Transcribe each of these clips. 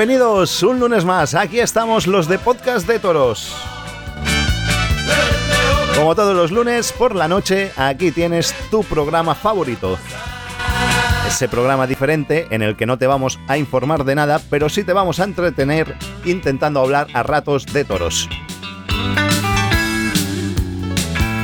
Bienvenidos un lunes más. Aquí estamos los de Podcast de Toros. Como todos los lunes por la noche, aquí tienes tu programa favorito. Ese programa diferente en el que no te vamos a informar de nada, pero sí te vamos a entretener intentando hablar a ratos de toros.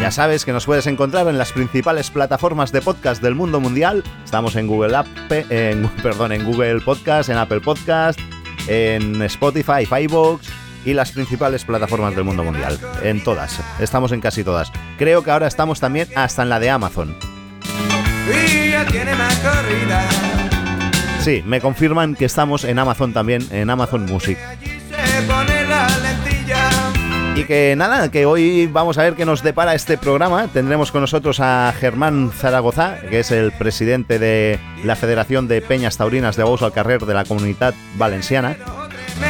Ya sabes que nos puedes encontrar en las principales plataformas de podcast del mundo mundial. Estamos en Google App, en, perdón, en Google Podcast, en Apple Podcast, en Spotify, iVoox y las principales plataformas del mundo mundial. En todas. Estamos en casi todas. Creo que ahora estamos también hasta en la de Amazon. Sí, me confirman que estamos en Amazon también, en Amazon Music. Y que nada, que hoy vamos a ver qué nos depara este programa. Tendremos con nosotros a Germán Zaragoza, que es el presidente de la Federación de Peñas Taurinas de Bous al Carrer de la Comunidad Valenciana.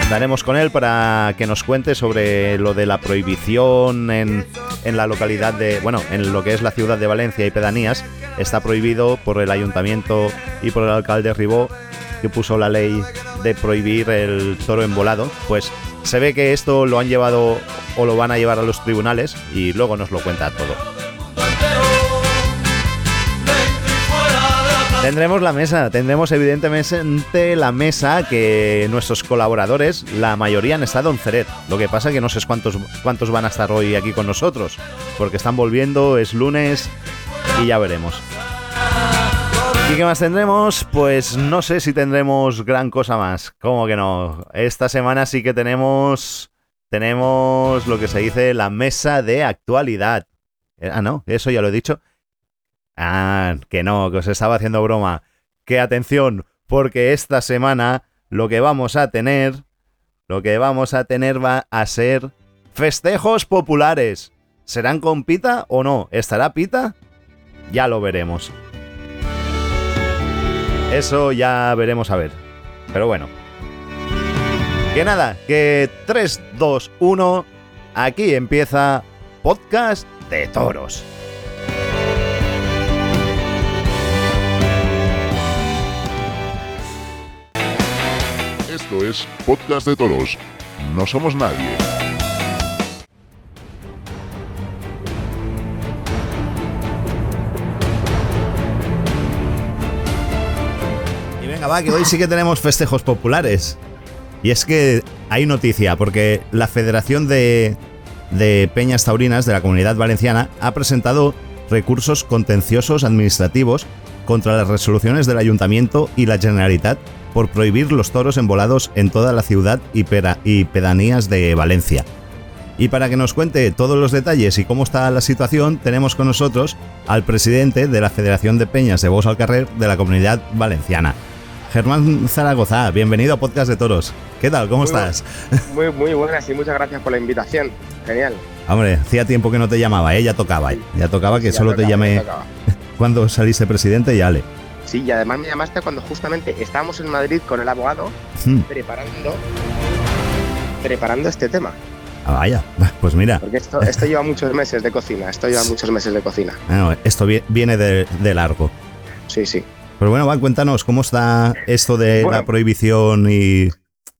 Daremos con él para que nos cuente sobre lo de la prohibición en, en, la localidad de, bueno, en lo que es la ciudad de Valencia y pedanías. Está prohibido por el ayuntamiento y por el alcalde Ribó, que puso la ley de prohibir el toro envolado. Pues se ve que esto lo han llevado o lo van a llevar a los tribunales y luego nos lo cuenta todo. Tendremos la mesa, tendremos evidentemente la mesa que nuestros colaboradores, la mayoría han estado en Ceret. Lo que pasa que no sé cuántos, cuántos van a estar hoy aquí con nosotros, porque están volviendo, es lunes y ya veremos. ¿Y qué más tendremos? Pues no sé si tendremos gran cosa más. ¿Cómo que no? Esta semana sí que tenemos. Tenemos lo que se dice la mesa de actualidad. Eh, ah, no, eso ya lo he dicho. Ah, que no, que os estaba haciendo broma. Que atención, porque esta semana lo que vamos a tener. Lo que vamos a tener va a ser festejos populares. ¿Serán con pita o no? ¿Estará pita? Ya lo veremos. Eso ya veremos a ver. Pero bueno. Que nada, que 3, 2, 1. Aquí empieza Podcast de Toros. Esto es Podcast de Toros. No somos nadie. Va, que hoy sí que tenemos festejos populares. Y es que hay noticia, porque la Federación de, de Peñas Taurinas de la Comunidad Valenciana ha presentado recursos contenciosos administrativos contra las resoluciones del Ayuntamiento y la Generalitat por prohibir los toros envolados en toda la ciudad y, y, pedanías de Valencia. Y para que nos cuente todos los detalles y cómo está la situación, tenemos con nosotros al presidente de la Federación de Peñas de Bos al Carrer de la Comunidad Valenciana, Germán Zaragoza, bienvenido a Podcast de Toros. ¿Qué tal? ¿Cómo estás? muy, muy buenas y muchas gracias por la invitación. Genial. Hombre, hacía tiempo que no te llamaba, ¿eh? Ya tocaba, ya tocaba que solo te llamé cuando saliste presidente y ale. Sí, y además me llamaste cuando justamente estábamos en Madrid con el abogado hmm. preparando, preparando este tema. Ah, vaya, pues mira. Porque esto, lleva muchos meses de cocina, esto lleva muchos meses de cocina. esto viene de largo. Sí, sí. Pero bueno, va, cuéntanos, ¿cómo está esto de la prohibición y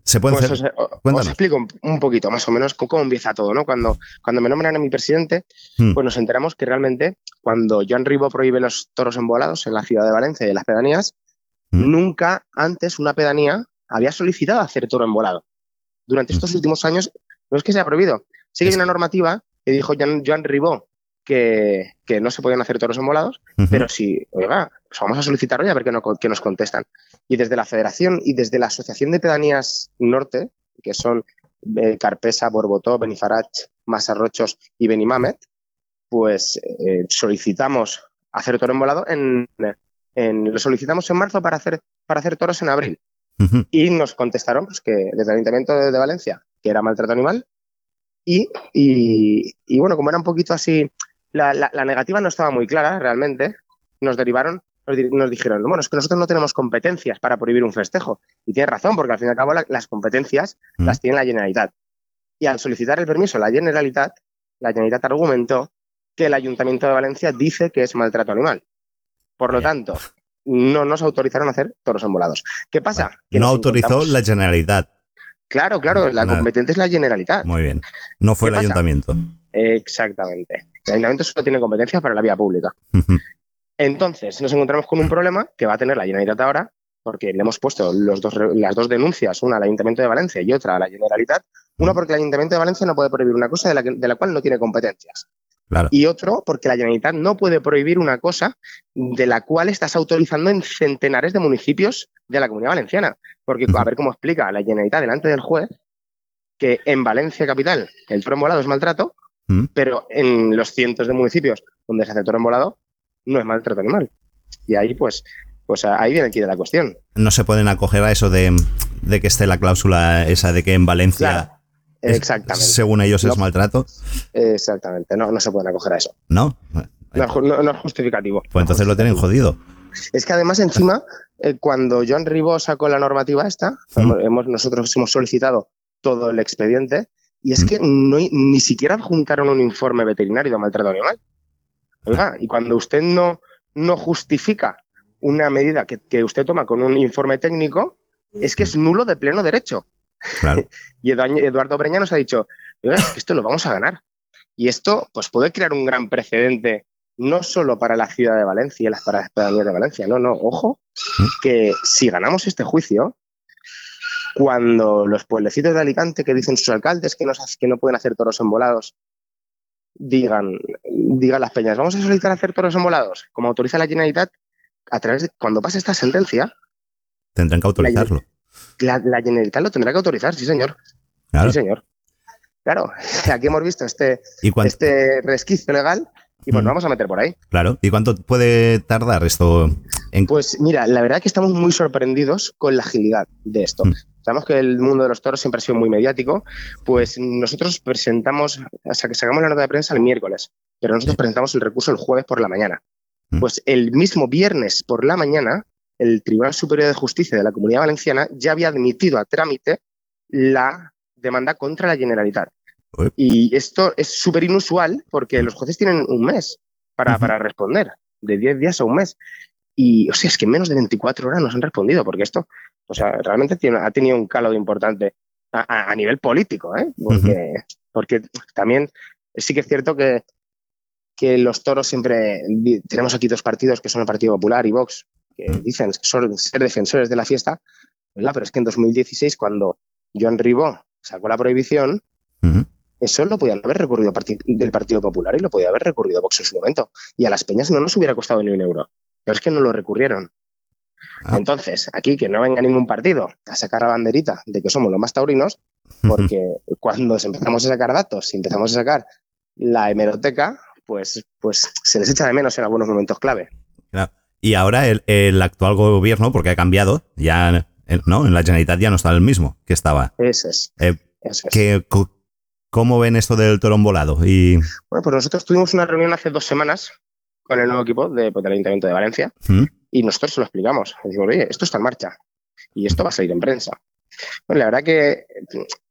se puede pues hacer? Os, explico un poquito más o menos cómo empieza todo, ¿no? Cuando, cuando me nombran a mi presidente, hmm. pues nos enteramos que realmente cuando Joan Ribó prohíbe los toros envolados en la ciudad de Valencia y en las pedanías, hmm. nunca antes una pedanía había solicitado hacer toro envolado. Durante estos hmm. últimos años no es que sea prohibido, sí que hay una normativa que dijo Joan, Joan Ribó que, no se podían hacer toros envolados, pero si, oiga, pues vamos a solicitarlo y a ver qué, nos contestan. Y desde la Federación y desde la Asociación de Pedanías Norte, que son eh, Carpesa, Borbotó, Benifarach, Masarrochos y Benimamet, pues eh, solicitamos hacer toro envolado en, en, lo solicitamos en marzo para hacer, para hacer toros en abril. Y nos contestaron pues, que desde el Ayuntamiento de, Valencia, que era maltrato animal, y, y, bueno, como era un poquito así, la, la, negativa no estaba muy clara realmente, nos derivaron nos, dijeron, bueno, es que nosotros no tenemos competencias para prohibir un festejo. Y tiene razón, porque al fin y al cabo las competencias mm. las tiene la Generalitat. Y al solicitar el permiso la Generalitat, la Generalitat argumentó que el Ayuntamiento de Valencia dice que es maltrato animal. Por lo tanto, no nos autorizaron a hacer toros envolados. ¿Qué pasa? no autorizó la Generalitat. Claro, claro, la competente es la Generalitat. Muy bien. No fue el ayuntamiento. Exactamente. El ayuntamiento solo tiene competencias para la vía pública. Entonces, nos encontramos con un problema que va a tener la Generalitat ahora, porque le hemos puesto los dos, las dos denuncias, una al Ayuntamiento de Valencia y otra a la Generalitat. Una porque el Ayuntamiento de Valencia no puede prohibir una cosa de la, de la cual no tiene competencias. Y otro, porque la Generalitat no puede prohibir una cosa de la cual estás autorizando en centenares de municipios de la Comunidad Valenciana. Porque, a ver cómo explica la Generalitat delante del juez que en Valencia capital el toro volado es maltrato, pero en los cientos de municipios donde se hace toro volado no es maltrato animal. Y ahí, pues, pues ahí viene aquí de la cuestión. No se pueden acoger a eso de, que esté la cláusula esa de que en Valencia... Exactamente. según ellos es maltrato. Exactamente, no, no se pueden acoger a eso. No. No, es justificativo. Pues entonces lo tienen jodido. Es que además encima, eh, cuando John Ribó sacó la normativa esta, hemos, nosotros hemos solicitado todo el expediente y es que no, ni siquiera juntaron un informe veterinario de maltrato animal. Oiga, y cuando usted no, no justifica una medida que, que usted toma con un informe técnico, es que es nulo de pleno derecho. y Eduardo Breña nos ha dicho, esto lo vamos a ganar. Y esto pues, puede crear un gran precedente, no solo para la ciudad de Valencia, para las pedanías de Valencia, no, no, ojo, ¿Mm? que si ganamos este juicio, cuando los pueblecitos de Alicante que dicen sus alcaldes que no, que no pueden hacer toros envolados, digan, digan las peñas, vamos a solicitar hacer toros envolados, como autoriza la Generalitat, a través de, cuando pase esta sentencia, tendrán que autorizarlo la, la, Generalitat lo tendrá que autorizar, sí, señor. Sí, señor. Claro, aquí hemos visto este, este resquicio legal y pues nos vamos a meter por ahí. Claro. ¿Y cuánto puede tardar esto? En... Pues mira, la verdad es que estamos muy sorprendidos con la agilidad de esto. Mm. Sabemos que el mundo de los toros siempre ha sido muy mediático, pues nosotros presentamos, o sea, que sacamos la nota de prensa el miércoles, pero nosotros presentamos el recurso el jueves por la mañana. Mm. Pues el mismo viernes por la mañana el Tribunal Superior de Justicia de la Comunidad Valenciana ya había admitido a trámite la demanda contra la Generalitat. Y esto es súper inusual porque los jueces tienen un mes para, para responder, de 10 días a un mes. Y, o sea, es que en menos de 24 horas nos han respondido, porque esto, o sea, realmente tiene, ha tenido un calado importante a, nivel político, ¿eh? Porque, porque también sí que es cierto que, que los toros siempre, tenemos aquí dos partidos que son el Partido Popular y Vox, que dicen ser defensores de la fiesta, pero es que en 2016, cuando Joan Ribó sacó la prohibición, eso lo podían haber recurrido del Partido Popular y lo podía haber recurrido Vox en su momento. Y a las peñas no nos hubiera costado ni un euro. Pero es que no lo recurrieron. Ah. Entonces, aquí que no venga ningún partido a sacar la banderita de que somos los más taurinos, porque cuando empezamos a sacar datos y empezamos a sacar la hemeroteca, pues, pues se les echa de menos en algunos momentos clave. Claro. Y ahora el, actual gobierno, porque ha cambiado, ya ¿no? en la Generalitat ya no está el mismo que estaba. Eso es. Eh, ¿Cómo ven esto del torón volado? Y... Bueno, pues nosotros tuvimos una reunión hace dos semanas con el nuevo equipo de, pues, del Ayuntamiento de Valencia ¿Mm? Y nosotros se lo explicamos. Decimos, oye, esto está en marcha y esto va a salir en prensa. Bueno, la verdad que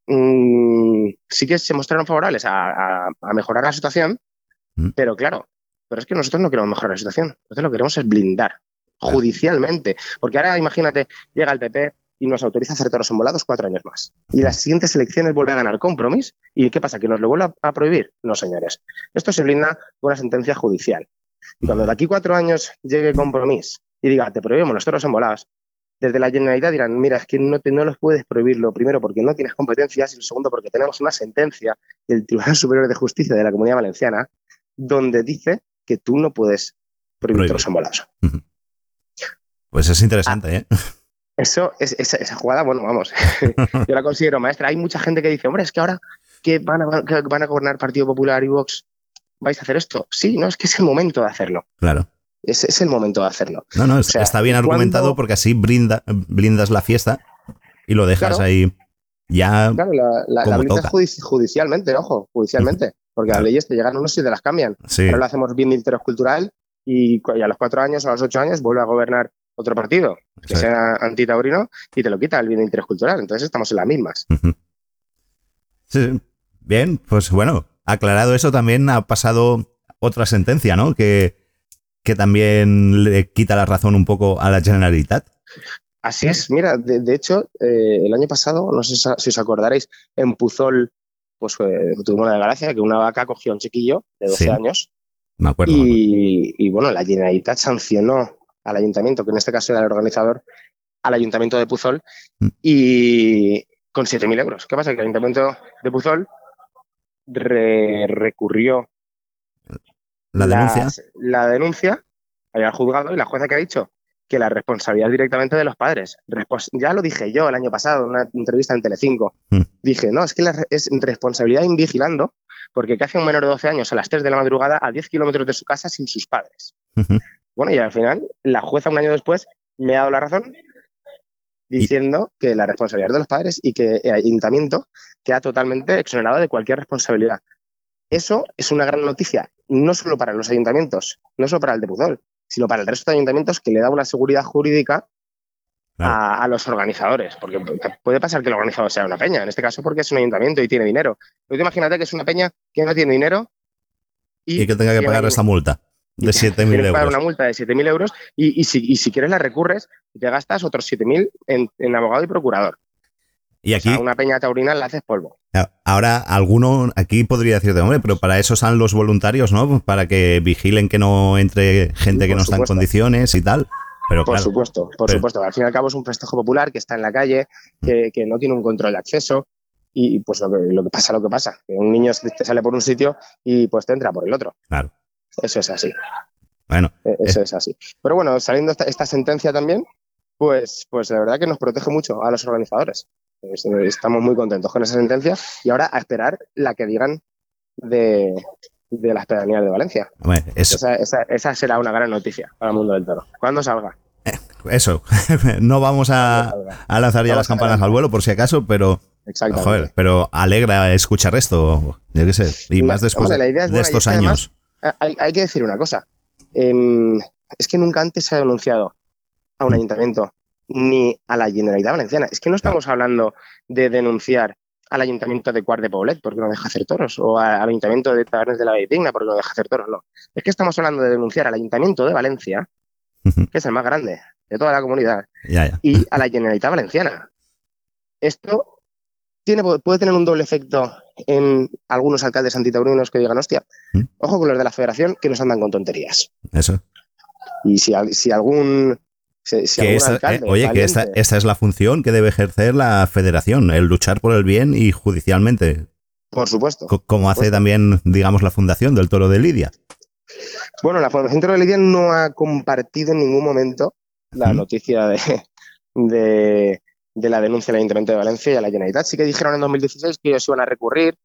mm, sí que se mostraron favorables a, mejorar la situación, ¿Mm? pero claro, pero es que nosotros no queremos mejorar la situación. Nosotros lo que queremos es blindar judicialmente. Porque ahora imagínate, llega el PP y nos autoriza a hacer toros envolados cuatro años más. Y las siguientes elecciones vuelve a ganar compromiso. ¿Y qué pasa? ¿Que nos lo vuelve a prohibir? No, señores. Esto se blinda con una sentencia judicial. Y cuando de aquí cuatro años llegue compromiso y diga, te prohibimos los toros envolados, desde la Generalidad dirán, mira, es que no, te, no los puedes prohibir, lo primero porque no tienes competencias y lo segundo porque tenemos una sentencia del Tribunal Superior de Justicia de la Comunidad Valenciana donde dice que tú no puedes prohibir los embolados. Pues es interesante, ah, ¿eh? Eso, es, esa, jugada, bueno, vamos, yo la considero maestra. Hay mucha gente que dice, hombre, es que ahora que van a, van a gobernar Partido Popular y Vox, ¿vais a hacer esto? Sí, no, es que es el momento de hacerlo. Claro. Es, es el momento de hacerlo. No, no, está bien argumentado porque así brinda, blindas la fiesta y lo dejas ahí ya. Claro, la, la, blindas judicialmente, ojo, judicialmente. Porque las leyes te llegan unos y te las cambian. Ahora lo hacemos bien de interés cultural y, a los cuatro años o a los ocho años vuelve a gobernar otro partido que sea antitaurino y te lo quita el bien de interés cultural. Entonces estamos en las mismas. Sí, bien, pues bueno, aclarado eso también ha pasado otra sentencia, ¿no? Que, que también le quita la razón un poco a la Generalitat. Así es, mira, de, hecho, eh, el año pasado, no sé si os acordaréis, en Puzol, pues eh, tuvimos la desgracia que una vaca cogió a un chiquillo de 12 años. Me acuerdo. Y, bueno, la Generalitat sancionó al ayuntamiento, que en este caso era el organizador, al ayuntamiento de Puzol, mm. y con 7.000 euros. ¿Qué pasa? Que el ayuntamiento de Puzol recurrió la denuncia, la, denuncia al juzgado y la jueza que ha dicho que la responsabilidad directamente de los padres. ya lo dije yo el año pasado en una entrevista en Telecinco. Mm. Dije, no, es que es responsabilidad invigilando, porque ¿qué hace un menor de 12 años a las 3 de la madrugada a 10 kilómetros de su casa sin sus padres? Bueno, y al final la jueza un año después me ha dado la razón diciendo que la responsabilidad de los padres y que el ayuntamiento queda totalmente exonerado de cualquier responsabilidad. Eso es una gran noticia, no solo para los ayuntamientos, no solo para el de Puzol, sino para el resto de ayuntamientos que le da una seguridad jurídica a, los organizadores. Porque puede pasar que el organizador sea una peña, en este caso porque es un ayuntamiento y tiene dinero. Pero imagínate que es una peña que no tiene dinero y, que tenga que pagar esa multa de 7.000 euros. pagar una multa de 7.000 euros y, si, quieres la recurres, te gastas otros 7.000 en, en abogado y procurador. Y aquí. una peña taurina la haces polvo. Ahora, alguno aquí podría decirte, hombre, pero para eso están los voluntarios, ¿no? Para que vigilen que no entre gente que no está en condiciones y tal. Pero por supuesto, por supuesto. Al fin y al cabo es un festejo popular que está en la calle, que, no tiene un control de acceso. Y pues lo que, lo que pasa, lo que pasa. Que un niño te sale por un sitio y pues te entra por el otro. Claro. Eso es así. Bueno. E, eso es así. Pero bueno, saliendo esta, esta sentencia también, pues, pues la verdad que nos protege mucho a los organizadores. Estamos muy contentos con esa sentencia y ahora a esperar la que digan de, las pedanías de Valencia. esa, será una gran noticia para el mundo del toro. Cuando salga. Eh, eso, no vamos a, lanzar ya las campanas al vuelo por si acaso, pero Joder, pero alegra escuchar esto, yo qué sé, y más después de estos años. Hay, que decir una cosa, em, es que nunca antes se ha denunciado a un ayuntamiento ni a la Generalitat Valenciana. Es que no estamos hablando de denunciar al Ayuntamiento de Cuart de Poblet porque no deja hacer toros, o al Ayuntamiento de Tabernes de la Digna porque no deja hacer toros, no. Es que estamos hablando de denunciar al Ayuntamiento de Valencia, que es el más grande de toda la comunidad, y a la Generalitat Valenciana. Esto tiene, puede tener un doble efecto en algunos alcaldes antitaurinos que digan, hostia, ojo con los de la federación que nos andan con tonterías. Eso. Y si, si algún eh, oye, que esta, esta, es la función que debe ejercer la federación, el luchar por el bien y judicialmente. Por supuesto. como hace también, digamos, la fundación del Toro de Lidia. Bueno, la Fundación Toro de Lidia no ha compartido en ningún momento la noticia de, de, la denuncia del Ayuntamiento de Valencia y a la Generalitat. Sí que dijeron en 2016 que ellos iban a recurrir,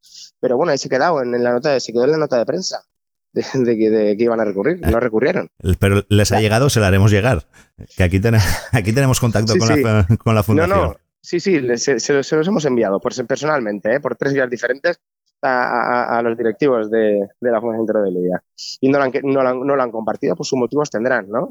pero bueno, ahí se, quedado en, la nota se quedó en la nota de prensa de, que, iban a recurrir. No recurrieron. Pero les ha llegado, se la haremos llegar. Que aquí, aquí tenemos contacto con, La, con, la, fundación. No, no. Sí, sí, se, los hemos enviado por, personalmente, ¿eh? por tres días diferentes a, los directivos de, la Fundación Toro de Lidia. Y no lo, han, no, lo han, compartido, pues sus motivos tendrán, ¿no?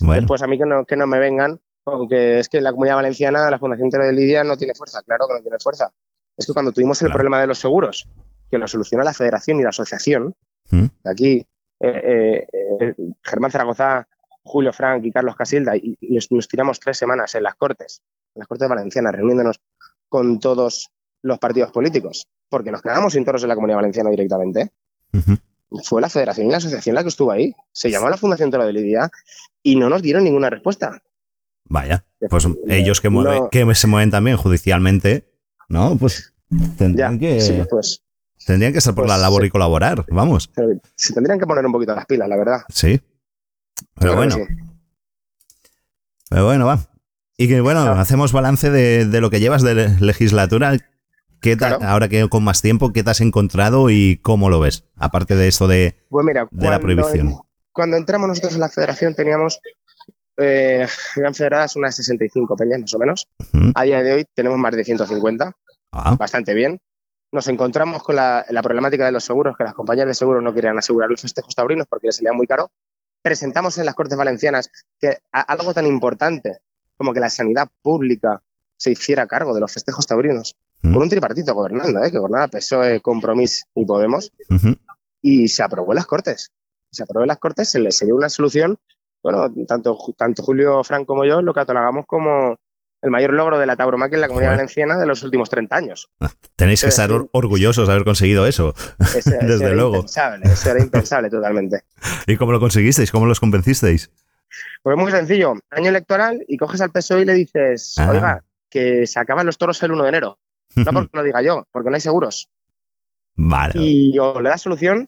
Bueno. Después a mí que no, que no me vengan, aunque es que la comunidad valenciana, la Fundación Toro de Lidia no tiene fuerza, claro que no tiene fuerza. Es que cuando tuvimos el problema de los seguros, que lo solucionó la federación y la asociación, ¿Mm? Aquí, eh, eh, Germán Zaragoza, Julio Frank y Carlos Casilda, y, nos tiramos tres semanas en las Cortes, en las Cortes Valencianas, reuniéndonos con todos los partidos políticos, porque nos quedamos sin toros en la Comunidad Valenciana directamente. Fue la Federación y la Asociación la que estuvo ahí. Se llamó la Fundación Toro de Lidia y no nos dieron ninguna respuesta. Vaya, pues ellos que, que se mueven también judicialmente, ¿no? Pues tendrán que... pues, Tendrían que estar por la pues labor y colaborar, vamos. Se tendrían que poner un poquito las pilas, la verdad. Sí. Pero, bueno. Pero bueno, va. Y que bueno, hacemos balance de, lo que llevas de legislatura. ¿Qué Ahora que con más tiempo, ¿qué te has encontrado y cómo lo ves? Aparte de esto de, pues mira, de la prohibición. cuando entramos nosotros en la federación teníamos, eh, eran federadas unas 65 peñas más o menos. A día de hoy tenemos más de 150. Ah. Bastante bien nos encontramos con la, problemática de los seguros, que las compañías de seguros no querían asegurar los festejos taurinos porque les salía muy caro. Presentamos en las Cortes Valencianas que algo tan importante como que la sanidad pública se hiciera cargo de los festejos taurinos, con un tripartito gobernando, ¿eh? que gobernaba PSOE, Compromís y Podemos, y se aprobó en las Cortes. Se aprobó en las Cortes, se le dio una solución, bueno, tanto, tanto Julio Frank como yo lo catalogamos como el mayor logro de la tauromaquia en la comunidad valenciana de los últimos 30 años. Tenéis que estar orgullosos de haber conseguido eso. Desde era luego. Impensable, eso era impensable totalmente. ¿Y cómo lo conseguisteis? ¿Cómo los convencisteis? Pues muy sencillo. Año electoral y coges al PSOE y le dices, ah. oiga, que se acaban los toros el 1 de enero. No porque lo diga yo, porque no hay seguros. Vale. Y o le das solución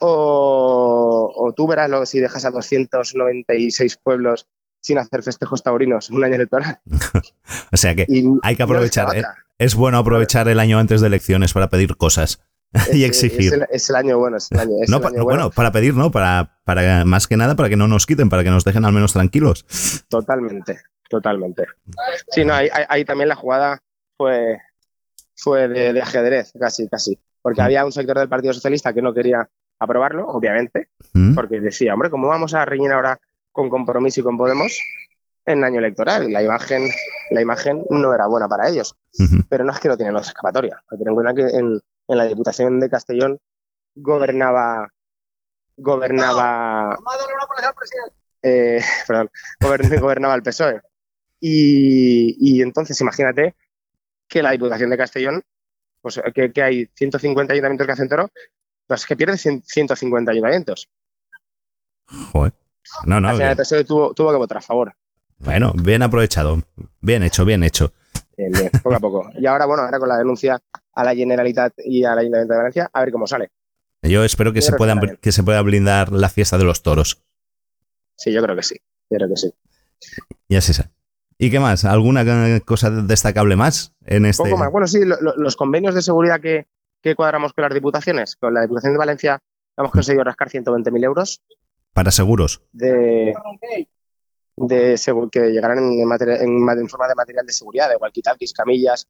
o, tú verás lo, si dejas a 296 pueblos sin hacer festejos taurinos un año electoral. o sea que hay que aprovechar. ¿eh? Es bueno aprovechar el año antes de elecciones para pedir cosas y exigir. Es el, año bueno, es el año, bueno. para pedir, ¿no? Para, para más que nada para que no nos quiten, para que nos dejen al menos tranquilos. Totalmente, totalmente. Sí, no, ahí, también la jugada fue, fue de, ajedrez, casi, casi. Porque mm. había un sector del Partido Socialista que no quería aprobarlo, obviamente, mm. porque decía, hombre, ¿cómo vamos a reñir ahora con compromiso y con Podemos en año electoral? La imagen, la imagen no era buena para ellos. Pero no es que no tienen escapatoria. Ten en cuenta que en, en la Diputación de Castellón gobernaba gobernaba eh, perdón, gobernaba el PSOE y, entonces imagínate que la Diputación de Castellón pues que, hay 150 ayuntamientos que hacen toro pues que pierde 150 ayuntamientos Joder. no, no, el PSOE tuvo, tuvo que votar a favor bueno, bien aprovechado bien hecho, bien hecho bien, poco a poco y ahora bueno, ahora con la denuncia a la Generalitat y al Ayuntamiento de Valencia a ver cómo sale. Yo espero que, se, puedan, que se pueda blindar la fiesta de los toros. Sí, yo creo que sí. Yo creo que sí. Y así es. ¿Y qué más? ¿Alguna cosa destacable más en este? Poco más. Bueno, sí, los convenios de seguridad que, cuadramos con las diputaciones. Con la Diputación de Valencia hemos conseguido rascar 120.000 euros. ¿Para seguros? De, de que llegarán en, forma de material de seguridad, de walkie-talkies, camillas,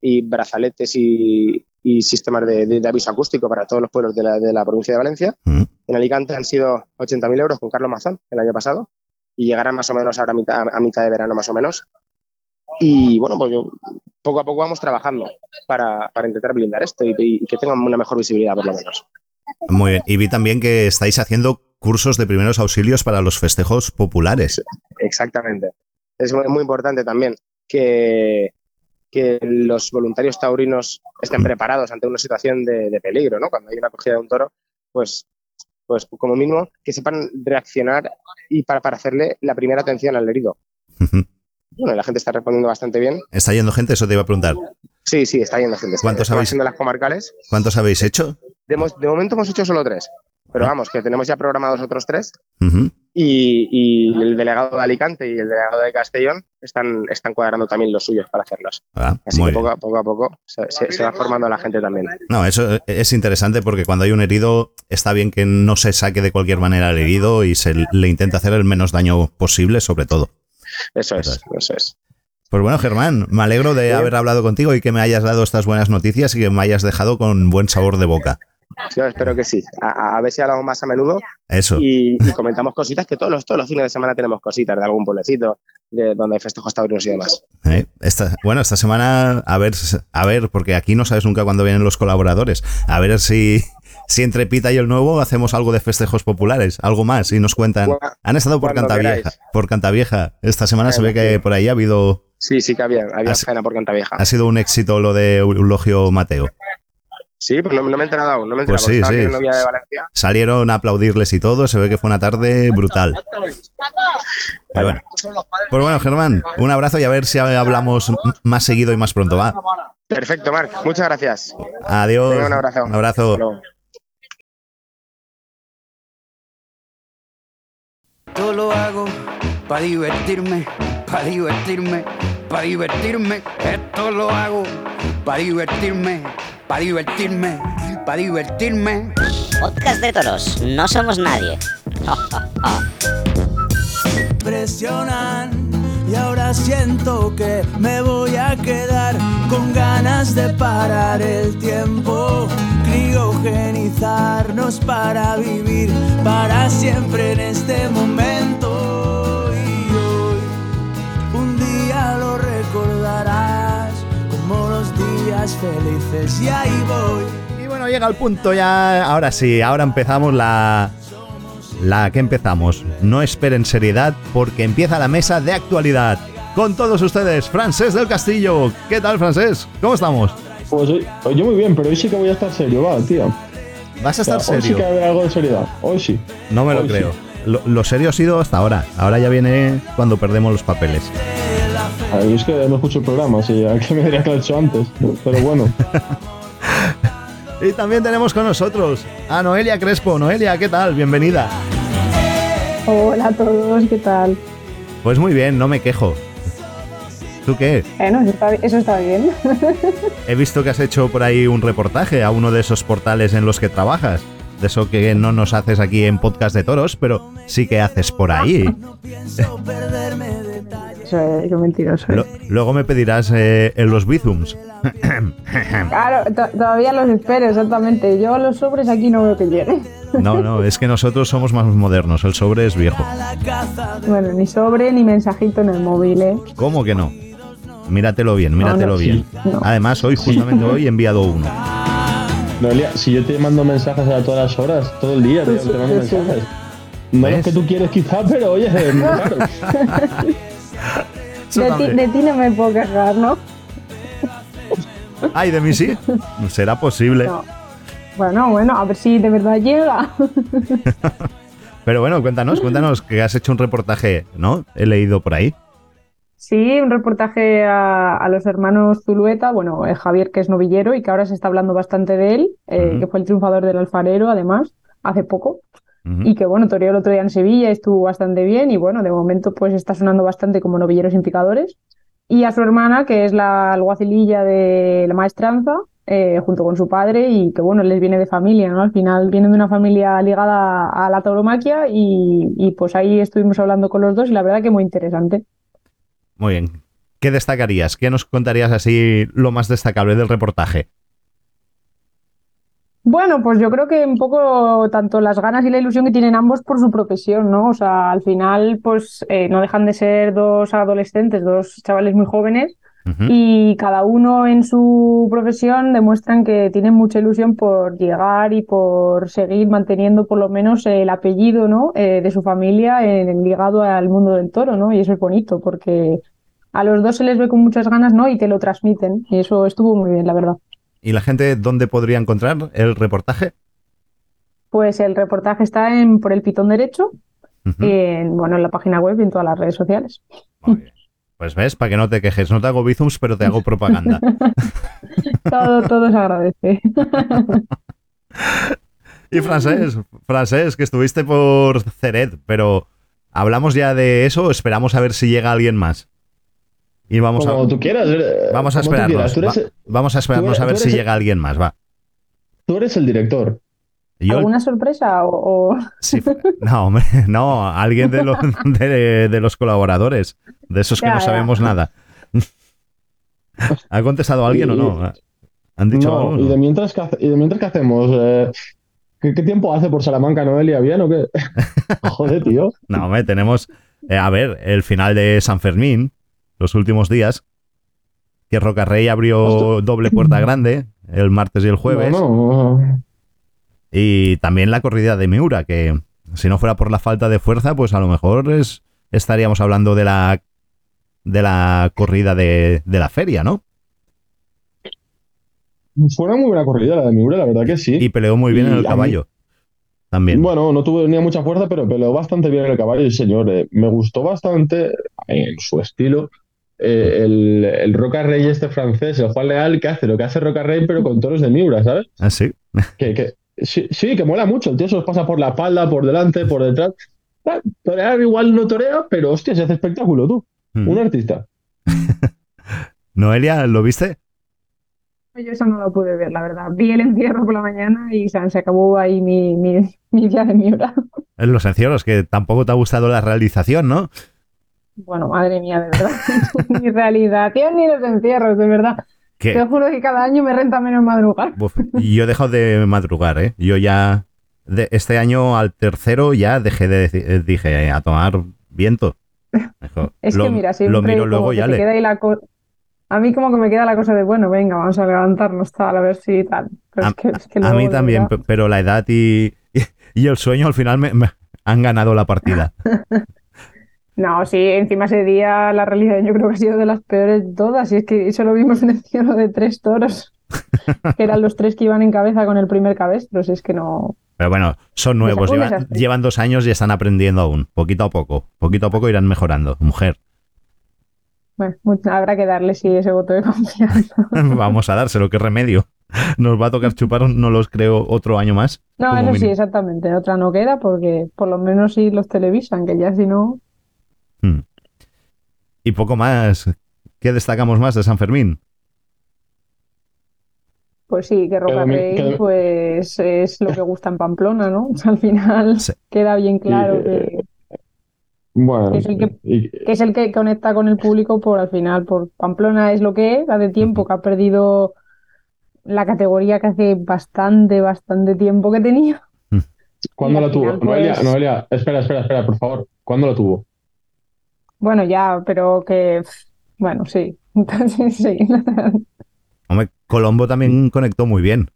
y brazaletes y, sistemas de, aviso acústico para todos los pueblos de la, provincia de Valencia. Mm. En Alicante han sido 80.000 euros con Carlos Mazón el año pasado y llegarán más o menos ahora a mitad, a mitad de verano más o menos. Y bueno, pues yo, poco a poco vamos trabajando para, intentar blindar esto y, que tengan una mejor visibilidad por lo menos. Muy bien. Y vi también que estáis haciendo cursos de primeros auxilios para los festejos populares. Exactamente. Es muy importante también que, que los voluntarios taurinos estén preparados ante una situación de, peligro, ¿no? Cuando hay una acogida de un toro, pues, pues como mínimo que sepan reaccionar y para, para hacerle la primera atención al herido. Bueno, la gente está respondiendo bastante bien. ¿Está yendo gente? Eso te iba a preguntar. Sí, sí, está yendo gente. ¿Cuántos habéis, las comarcales. ¿Cuántos habéis hecho? de momento hemos hecho solo tres. Pero vamos, que tenemos ya programados otros tres. y, el delegado de Alicante y el delegado de Castellón están, están cuadrando también los suyos para hacerlos. Ah, Así que poco, a poco se, va formando la gente también. No, eso es interesante porque cuando hay un herido está bien que no se saque de cualquier manera el herido y se le intenta hacer el menos daño posible, sobre todo. Eso es, eso es. Pues bueno, Germán, me alegro de haber hablado contigo y que me hayas dado estas buenas noticias y que me hayas dejado con buen sabor de boca. Yo espero que sí. A, ver si hablamos más a menudo. Eso. Y, comentamos cositas que todos los, todos los fines de semana tenemos cositas de algún pueblecito, de donde hay festejos taurinos y demás. Eh, esta, bueno, esta semana, a ver, a ver, porque aquí no sabes nunca cuándo vienen los colaboradores. A ver si, si entre Pita y el nuevo hacemos algo de festejos populares, algo más, y nos cuentan. Han estado por Cantavieja, por Cantavieja. Esta semana se ve que por ahí ha habido. Sí, sí que había, había ha, por Cantavieja. Ha sido un éxito lo de Eulogio Mateo. Sí, pues no, me he enterado aún, no me he enterado. Pues sí, sí. Salieron a aplaudirles y todo, se ve que fue una tarde brutal. bueno. Pues bueno, Germán, un abrazo y a ver si hablamos más seguido y más pronto, ¿va? Perfecto, Marc, muchas gracias. Adiós. un abrazo. Un abrazo. Todo lo hago para divertirme, para divertirme, para divertirme. Esto lo hago para divertirme para divertirme, para divertirme. Podcast de toros, no somos nadie. Presionan y ahora siento que me voy a quedar con ganas de parar el tiempo, criogenizarnos para vivir para siempre en este momento. Y hoy un día lo recordarás días felices y ahí voy. Y bueno, llega el punto ya. Ahora sí, ahora empezamos la. La que empezamos. No esperen seriedad porque empieza la mesa de actualidad. con todos ustedes, Francés del Castillo. ¿Qué tal, Francés? ¿Cómo estamos? Pues hoy, yo muy bien, pero hoy sí que voy a estar serio, va, tío. ¿Vas a estar O sea, Hoy sí serio? que va a haber algo de seriedad. Hoy sí. No me lo Hoy creo. sí. Lo, lo serio ha sido hasta ahora. Ahora ya viene cuando perdemos los papeles. A ver, es que no escucho el programa, así que me diría que lo he hecho antes. Pero bueno, Y también tenemos con nosotros a Noelia Crespo. Noelia, ¿qué tal? Bienvenida. Hola a todos, ¿qué tal? Pues muy bien, no me quejo. ¿Tú qué? Bueno, eso está, eso está bien. He visto que has hecho por ahí un reportaje a uno de esos portales en los que trabajas. De eso que no nos haces aquí en Podcast de Toros, pero sí que haces por ahí. Eso es, qué mentiroso. Lo- luego me pedirás eh, en los Bizums. Claro, to- todavía los espero, exactamente. Yo los sobres aquí no veo que lleguen. No, no, es que nosotros somos más modernos. El sobre es viejo. Bueno, ni sobre ni mensajito en el móvil, ¿eh? ¿Cómo que no? Míratelo bien, míratelo no, bien. sí, no. Además, hoy, justamente hoy, he enviado uno. Noelia, si yo te mando mensajes a todas las horas, todo el día, tío, Sí, te mando sí, sí. mensajes. No ¿Ves? los que tú quieres quizá, pero oye, muy. Eso De ti, también. de ti no me puedo quejar, ¿no? Ay, de mí sí. Será posible. No. Bueno, bueno, a ver si de verdad llega. Pero bueno, cuéntanos, cuéntanos que has hecho un reportaje, ¿no? He leído por ahí. Sí, un reportaje a, a los hermanos Zulueta, bueno, eh, Javier que es novillero y que ahora se está hablando bastante de él, eh, que fue el triunfador del alfarero además, hace poco. Y que bueno, toreó el otro día en Sevilla, estuvo bastante bien y bueno, de momento pues está sonando bastante como novilleros sin picadores. Y a su hermana, que es la alguacililla de la maestranza, eh, junto con su padre y que bueno, les viene de familia, ¿no? Al final vienen de una familia ligada a la tauromaquia y, y pues ahí estuvimos hablando con los dos y la verdad que muy interesante. Muy bien. ¿Qué destacarías? ¿Qué nos contarías así lo más destacable del reportaje? Bueno, pues yo creo que un poco tanto las ganas y la ilusión que tienen ambos por su profesión, ¿no? O sea, al final, pues eh, no dejan de ser dos adolescentes, dos chavales muy jóvenes, y cada uno en su profesión demuestran que tienen mucha ilusión por llegar y por seguir manteniendo por lo menos el apellido, ¿no? eh, de su familia en- ligado al mundo del toro, ¿no? Y eso es bonito porque a los dos se les ve con muchas ganas, ¿no? Y te lo transmiten, y eso estuvo muy bien, la verdad. ¿Y la gente dónde podría encontrar el reportaje? Pues el reportaje está en Por el Pitón Derecho, Ujú. en, bueno, en la página web y en todas las redes sociales. Muy bien. Pues ves, para que no te quejes, no te hago bizums, pero te hago propaganda. Todo, todo se agradece. Y francés, francés, que estuviste por Ceret, pero ¿hablamos ya de eso o esperamos a ver si llega alguien más? Y vamos Como a, tú quieras. eh, vamos a tú esperarnos. quieras. Tú eres, va- vamos a esperarnos tú a ver si el- llega alguien más, va. tú eres el director. Yo, ¿Alguna sorpresa o, o- sí, no, hombre, no, alguien de, los de, de los colaboradores, de esos que Ya, no ya. sabemos nada. ¿Ha contestado alguien o no? ¿Han dicho No, algo? y, de mientras que, y de mientras que hacemos. eh, ¿qué, qué tiempo hace por Salamanca, Noelia? ¿Bien o qué? Joder, tío. No, hombre, tenemos, eh, a ver, el final de San Fermín, los últimos días, que Rocarrey abrió doble puerta grande el martes y el jueves, y también la corrida de Miura, que si no fuera por la falta de fuerza, pues a lo mejor es, estaríamos hablando de la de la corrida de, de la feria, ¿no? Fue una muy buena corrida la de Miura, la verdad que sí. Y peleó muy bien Y en el mí- caballo. También. Bueno, no tuvo ni mucha fuerza, pero peleó bastante bien el caballo, y señor. eh, me gustó bastante, en su estilo, eh, el, el Roca Rey este francés, el Juan Leal, que hace lo que hace Roca Rey, pero con toros de Miura, ¿sabes? Ah, sí. Que, que, sí, sí, que mola mucho. El tío se los pasa por la espalda, por delante, por detrás. Ah, Torear igual no torea, pero hostia, se hace espectáculo, tú. Mm. Un artista. Noelia, ¿lo viste? Yo eso no lo pude ver, la verdad. Vi el encierro por la mañana y se, se acabó ahí mi, mi, mi día de Miura. En los encierros, que tampoco te ha gustado la realización, ¿no? Bueno, madre mía, de verdad. Ni realización ni los encierros, de verdad. Que, Te juro que cada año me renta menos madrugar. Uf, yo he dejado de madrugar, ¿eh? Yo ya, de, este año al tercero ya dejé de eh, dije, eh, a tomar viento. Es lo, que mira, lo miro luego ya le. queda ahí la A mí como que me queda la cosa de, bueno, venga, vamos a levantarnos tal, a ver si tal. Pero A, es que, es que a mí también, verdad, pero la edad y, y, y el sueño al final me, me han ganado la partida. No, sí, encima ese día la realidad yo creo que ha sido de las peores de todas. Y es que eso lo vimos en el cielo de tres toros, que eran los tres que iban en cabeza con el primer cabestro. Si es que no. Pero bueno, son nuevos, un llevan, dos años y están aprendiendo aún, poquito a poco. Poquito a poco irán mejorando. Mujer, Bueno, habrá que darle sí ese voto de confianza. vamos a dárselo, qué remedio. Nos va a tocar chupar, no los creo, otro año más. No, eso sí, exactamente. Otra no queda porque por lo menos sí los televisan, que ya si no. Hmm. Y poco más. ¿Qué destacamos más de San Fermín? Pues sí, que Roca Rey, pues es lo que gusta en Pamplona, ¿no? Al final Sí. queda bien claro Y, que, Bueno, Es el que- y- que es el que conecta con el público por al final, por Pamplona es lo que es, hace tiempo que ha perdido la categoría que hace bastante, bastante tiempo que tenía. ¿cuándo y al la tuvo? Noelia, pues- Noelia, espera, espera, espera, por favor. ¿Cuándo la tuvo? Bueno, ya, pero que, bueno, sí. Entonces, sí. Hombre, Colombo también conectó muy bien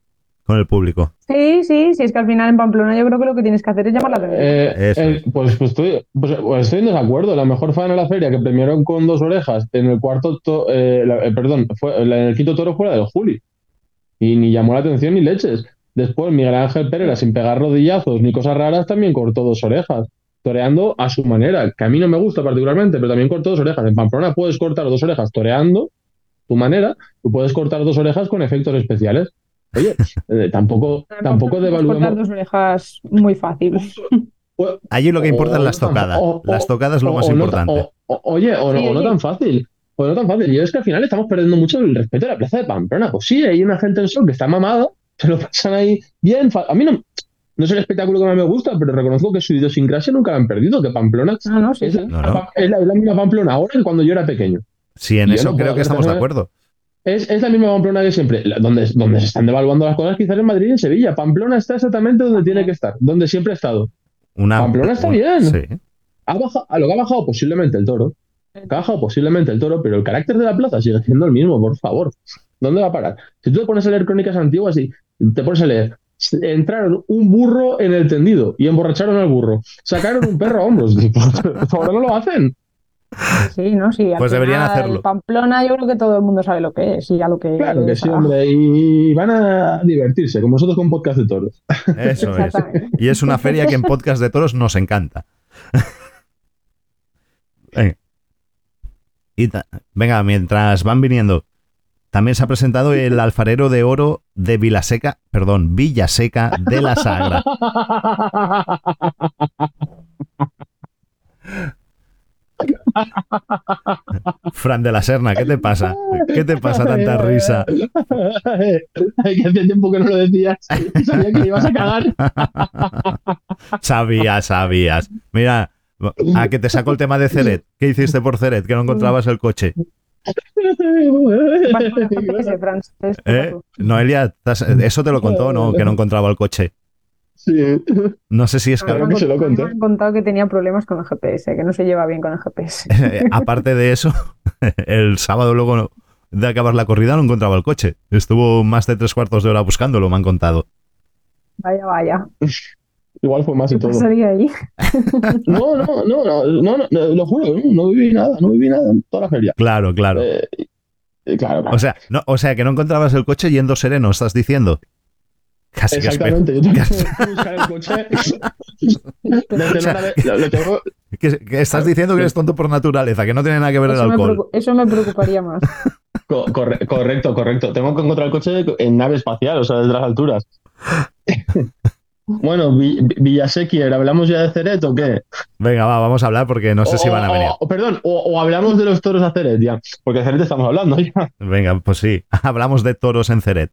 con el público. Sí, sí, sí, es que al final en Pamplona yo creo que lo que tienes que hacer es llamar la atención. Eh, eh, es. pues, pues estoy, pues, pues estoy en desacuerdo. La mejor fan de la feria que premiaron con dos orejas en el cuarto, to- eh, la- eh, perdón, fue, en el quinto toro fuera del Juli. Y ni llamó la atención ni leches. Después Miguel Ángel Pereira, sin pegar rodillazos ni cosas raras, también cortó dos orejas. Toreando a su manera, que a mí no me gusta particularmente, pero también cortó dos orejas. En Pamplona puedes cortar dos orejas toreando tu manera, tú puedes cortar dos orejas con efectos especiales. Oye, eh, tampoco, tampoco Podemos cortar dos orejas muy fácil. Allí lo que importa es las tocadas. o- Las tocadas es lo o- más no importante. oye, o, no, Sí, tan fácil. O no tan fácil. Y es que al final estamos perdiendo mucho el respeto a la plaza de Pamplona. Pues sí, hay una gente en sol que está mamada, se lo pasan ahí bien. A mí no, no es el espectáculo que más me gusta, pero reconozco que su idiosincrasia nunca la han perdido, que Pamplona No, no, sí, es, sí. No, no. es la, es la misma Pamplona ahora que cuando yo era pequeño. Sí, en eso no creo puedo que estamos de acuerdo. Es, es la misma Pamplona que siempre, la- donde, donde se están devaluando las cosas quizás en Madrid y en Sevilla. Pamplona está exactamente donde tiene que estar, donde siempre ha estado. Una, Pamplona está un- bien. Sí. Ha bajado, a lo que ha bajado posiblemente el toro, ha bajado posiblemente el toro, pero el carácter de la plaza sigue siendo el mismo, por favor. ¿Dónde va a parar? Si tú te pones a leer crónicas antiguas y te pones a leer, entraron un burro en el tendido y emborracharon al burro, sacaron un perro a hombros. Pues ahora no lo hacen. Sí, ¿no? Sí, Pues deberían hacerlo. Pamplona yo creo que todo el mundo sabe lo que es y a lo que Claro que sí, hombre, y van a divertirse, como nosotros con podcast de toros. Eso es. Y es una feria que en podcast de toros nos encanta. Venga. Y ta- venga, mientras van viniendo, también se ha presentado el alfarero de oro de Vilaseca, perdón, Villaseca de la Sagra. Fran de la Serna, ¿qué te pasa? ¿Qué te pasa tanta risa? que hacía tiempo que no lo decías. Sabía que ibas a cagar. Sabías, sabías. Mira, a que te saco el tema de Ceret. ¿Qué hiciste por Ceret? Que no encontrabas el coche. ¿Eh? Noelia, ¿estás- ¿eso te lo contó o no? Que no encontraba el coche. Sí. No sé si es Claro que, que se lo. Me han contado que tenía problemas con el GPS, que no se lleva bien con el GPS. aparte de eso, el sábado luego de acabar la corrida no encontraba el coche. Estuvo más de tres cuartos de hora buscándolo, me han contado. Vaya, vaya. Igual fue más ¿Qué y todo. pasaría ahí? No, no, no, no, no, no, no, lo juro, no, viví nada, no viví nada en toda la feria. Claro, claro. Eh, eh, claro, claro. O sea, no, o sea, que no encontrabas el coche yendo sereno, estás diciendo. Casi. Exactamente, yo tengo que buscar el coche. Que, que estás diciendo que eres tonto por naturaleza, que no tiene nada que ver el alcohol. eso me preocuparía más. co- corre- correcto, correcto. Tengo que encontrar el coche en nave espacial, o sea, desde las alturas. Bueno, Vi- Vi- Villasequier, ¿hablamos ya de Ceret o qué? Venga, va, vamos a hablar porque no sé si van a venir. o- perdón, o, o hablamos de los toros a Ceret ya, porque de Ceret estamos hablando ya. Venga, pues sí, hablamos de toros en Ceret.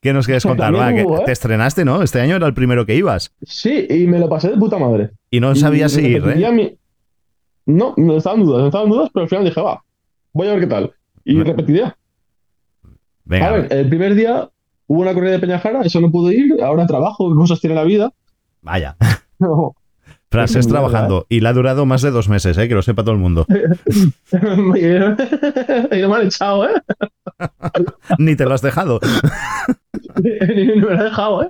¿Qué nos quieres contar? Va, que ¿eh? te estrenaste, ¿no? Este año era el primero que ibas Sí, y me lo pasé de puta madre. y no Y sabías si ir, ¿eh? mi- No, no estaban dudas, no estaban dudas, pero al final dije, va, voy a ver qué tal. Y repetiría. Venga, A ver, el primer día hubo una corrida de Peñajara, eso no pude ir, ahora trabajo, cosas tiene la vida. vaya. No. Frases mierda, trabajando y la ha durado más de dos meses, ¿eh? Que lo sepa todo el mundo. y no me han echado, ¿eh? Ni te lo has dejado. Ni me lo he dejado, ¿eh?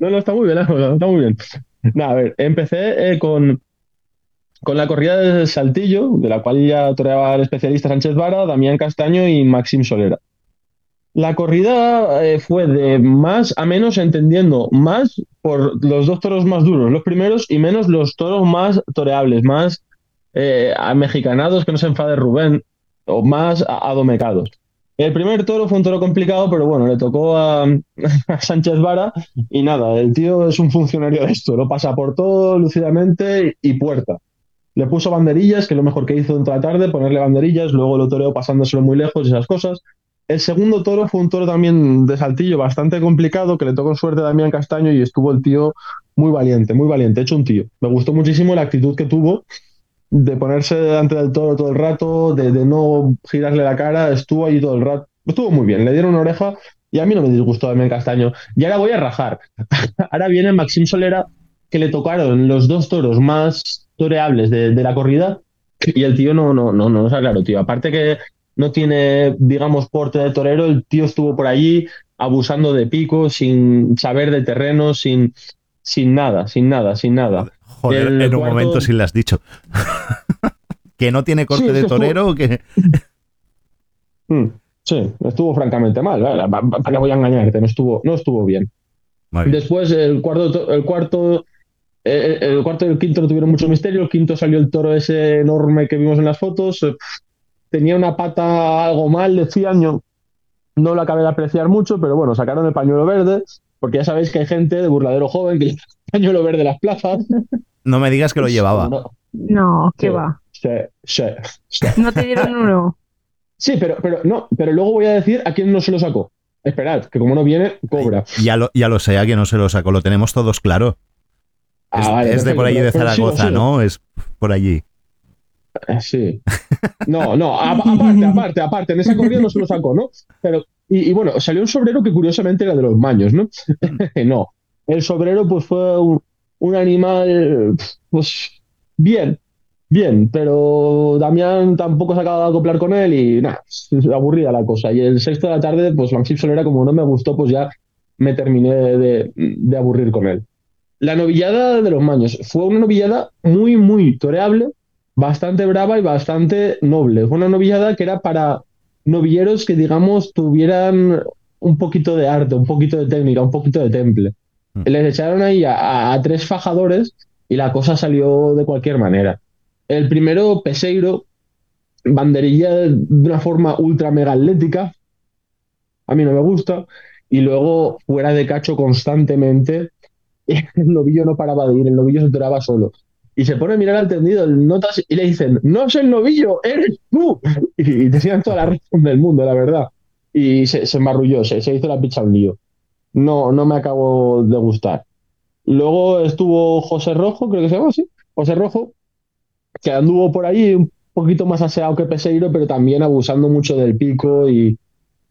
No, no, está muy bien, está muy bien. Nada, a ver, empecé eh, con, con la corrida del Saltillo, de la cual ya toreaba el especialista Sánchez Vara, Damián Castaño y Maxim Solera. La corrida eh, fue de más a menos, entendiendo más por los dos toros más duros, los primeros, y menos los toros más toreables, más eh, mexicanados, que no se enfade Rubén, o más adomecados. El primer toro fue un toro complicado, pero bueno, le tocó a, Sánchez Vara y nada, el tío es un funcionario de esto, lo pasa por todo lúcidamente y puerta. Le puso banderillas, que es lo mejor que hizo dentro de la tarde, ponerle banderillas, luego lo toreó pasándoselo muy lejos y esas cosas. El segundo toro fue un toro también de saltillo bastante complicado, que le tocó suerte a Damián Castaño y estuvo el tío muy valiente, muy valiente, hecho un tío. Me gustó muchísimo la actitud que tuvo de ponerse delante del toro todo el rato, de, no girarle la cara, estuvo allí todo el rato. Estuvo muy bien, le dieron una oreja y a mí no me disgustó Damián Castaño. Y ahora voy a rajar. ahora viene Maxim Solera, que le tocaron los dos toros más toreables de, la corrida y el tío no, no, no, no, está claro, tío. Aparte que no tiene, digamos, porte de torero, el tío estuvo por allí abusando de pico, sin saber de terreno, sin, sin nada, sin nada, sin nada. Joder, el en cuarto... un momento sí le has dicho. que no tiene corte sí, de torero, estuvo... que... Hmm, sí, estuvo francamente mal. ¿Para qué voy a engañarte? No estuvo, no estuvo bien. bien. Después, el cuarto, el cuarto el, el, cuarto y el quinto no tuvieron mucho misterio. El quinto salió el toro ese enorme que vimos en las fotos. Tenía una pata algo mal, decían. Yo no lo acabé de apreciar mucho, pero bueno, sacaron el pañuelo verde, porque ya sabéis que hay gente de burladero joven que lleva el pañuelo verde en las plazas. No me digas que lo llevaba. No, no ¿qué sí, va? Sí, sí, sí. No te dieron uno. Sí, pero, pero no, pero luego voy a decir a quién no se lo sacó. Esperad, que como no viene, cobra. Ya lo, ya lo sé, a quién no se lo sacó, lo tenemos todos claro. Ah, Es, vale, es de por allí de Zaragoza, sigo, sigo. ¿no? Es por allí. Eh, Sí. No, no, aparte, aparte, aparte, en esa corrida no se lo sacó, ¿no? Pero, y, bueno, salió un sobrero que curiosamente era de los maños, ¿no? no. El sobrero, pues fue un, animal, pues, bien, bien, pero Damián tampoco se acaba de acoplar con él y nada, aburrida la cosa. Y el sexto de la tarde, pues Maxim Solera, como no me gustó, pues ya me terminé de, de aburrir con él. La novillada de los maños fue una novillada muy, muy toreable, bastante brava y bastante noble. Fue una novillada que era para novilleros que, digamos, tuvieran un poquito de arte, un poquito de técnica, un poquito de temple. Mm. Les echaron ahí a, a- a tres fajadores y la cosa salió de cualquier manera. El primero, Peseiro, banderilla de una forma ultra mega atlética. A mí no me gusta. Y luego, fuera de cacho constantemente, el novillo no paraba de ir, el novillo se toraba solo. Y se pone a mirar al tendido el notas y le dicen, no es el novillo, eres tú. Y, y tenían toda la razón del mundo, la verdad. Y se, se embarrulló, se, se hizo la picha un lío. No, no me acabo de gustar. Luego estuvo José Rojo, creo que se llama así, José Rojo, que anduvo por ahí un poquito más aseado que Peseiro, pero también abusando mucho del pico y,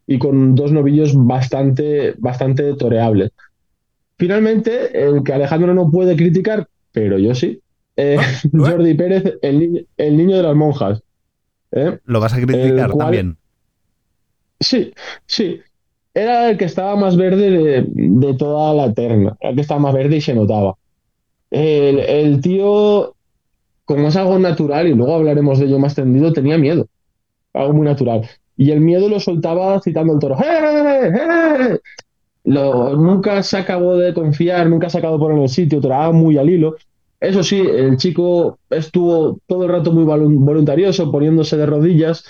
y con dos novillos bastante, bastante toreables. Finalmente, el que Alejandro no puede criticar, pero yo sí, eh, Jordi Pérez, el, ni- el niño de las monjas. ¿eh? Lo vas a criticar cual- también. Sí, sí. Era el que estaba más verde de, de toda la terna. Era el que estaba más verde y se notaba. El, el tío, como es algo natural, y luego hablaremos de ello más tendido, tenía miedo. Algo muy natural. Y el miedo lo soltaba citando al toro. ¡Eh, eh! Lo- nunca se acabó de confiar, nunca se acabó de poner en el sitio, toraba muy al hilo. Eso sí, el chico estuvo todo el rato muy volun- voluntarioso, poniéndose de rodillas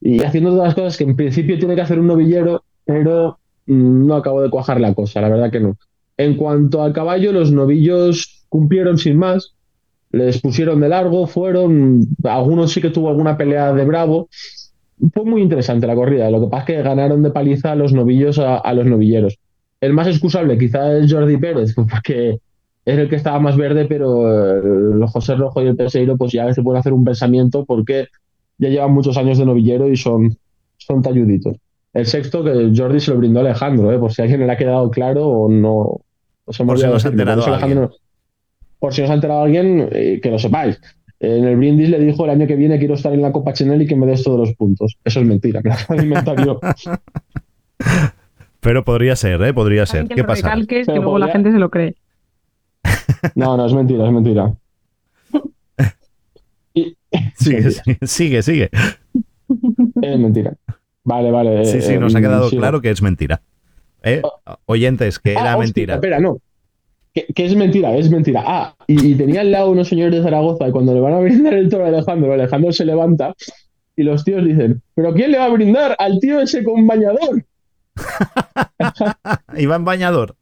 y haciendo todas las cosas que en principio tiene que hacer un novillero, pero mm, no acabó de cuajar la cosa, la verdad que no. En cuanto al caballo, los novillos cumplieron sin más, les pusieron de largo, fueron, algunos sí que tuvo alguna pelea de bravo. Fue muy interesante la corrida, lo que pasa es que ganaron de paliza a los novillos a, los novilleros. El más excusable quizá es Jordi Pérez, porque es el que estaba más verde, pero eh, el José Rojo y el Peseiro pues ya se pueden hacer un pensamiento porque ya llevan muchos años de novillero y son, son talluditos. El sexto que Jordi se lo brindó a Alejandro, ¿eh? por si a alguien le ha quedado claro o no. Por si olvidado no se ha enterado Por. Alejandro- si ha enterado alguien, eh, que lo sepáis. En el brindis le dijo el año que viene quiero estar en la Copa Chanel y que me des todos los puntos. Eso es mentira, me lo inventar yo. Pero podría ser, ¿eh? Podría ser. Que ¿Qué pasa? que luego la gente se lo cree. No, no, es mentira, es mentira. Sigue, sigue, sigue, sigue. Es mentira. Vale, vale. Sí, sí, eh, nos ha quedado claro que es mentira. ¿Eh? Oyentes, que Ah, era hostia, mentira. Espera, no. Que, que es mentira, es mentira. Ah, y, y tenía al lado unos señores de Zaragoza y cuando le van a brindar el toro a Alejandro, Alejandro se levanta y los tíos dicen, ¿pero quién le va a brindar al tío ese con bañador? Iba en bañador.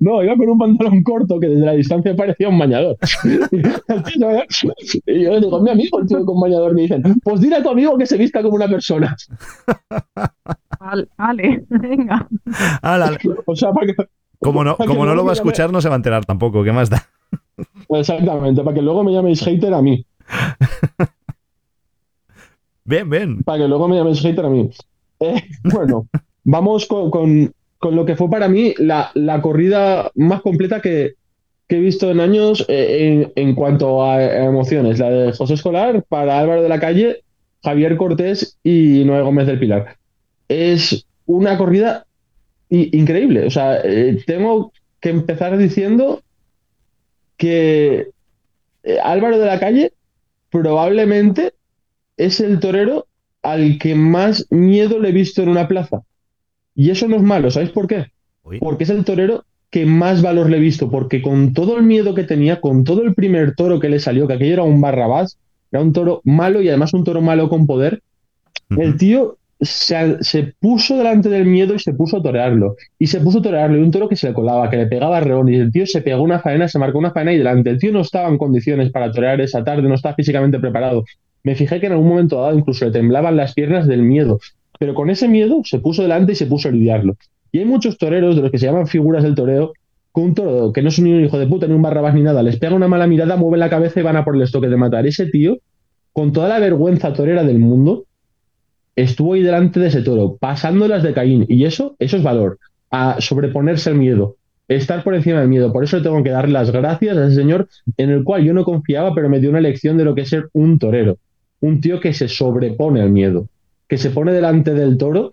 No, iba con un pantalón corto que desde la distancia parecía un bañador. y yo le digo, mi amigo, el tío con bañador, me dicen, pues dile a tu amigo que se vista como una persona. Vale, venga. Ala, O sea, para que, como no, para que como no lo va a escuchar, no se va a enterar tampoco. ¿Qué más da? Exactamente, para que luego me llaméis hater a mí. Ven, ven. Para que luego me llaméis hater a mí. Eh, bueno, vamos con, con- con lo que fue para mí la, la corrida más completa que, que he visto en años eh, en, en cuanto a emociones. La de José Escolar para Álvaro de la Calle, Javier Cortés y Noé Gómez del Pilar. Es una corrida increíble. O sea, eh, tengo que empezar diciendo que eh, Álvaro de la Calle probablemente es el torero al que más miedo le he visto en una plaza. Y eso no es malo, ¿sabéis por qué? Uy. Porque es el torero que más valor le he visto, porque con todo el miedo que tenía, con todo el primer toro que le salió, que aquello era un barrabás, era un toro malo y además un toro malo con poder, el tío se, se puso delante del miedo y se puso a torearlo. Y se puso a torearlo. Y un toro que se le colaba, que le pegaba a reón. Y el tío se pegó una faena, se marcó una faena y delante. El tío no estaba en condiciones para torear esa tarde, no estaba físicamente preparado. Me fijé que en algún momento dado incluso le temblaban las piernas del miedo. Pero con ese miedo se puso delante y se puso a lidiarlo. Y hay muchos toreros de los que se llaman figuras del toreo, un toro que no es ni un hijo de puta, ni un barrabás ni nada, les pega una mala mirada, mueve la cabeza y van a por el estoque de matar. Ese tío, con toda la vergüenza torera del mundo, estuvo ahí delante de ese toro, pasándolas de Caín. Y eso, eso es valor, a sobreponerse al miedo, estar por encima del miedo. Por eso le tengo que dar las gracias a ese señor en el cual yo no confiaba, pero me dio una lección de lo que es ser un torero. Un tío que se sobrepone al miedo, que se pone delante del toro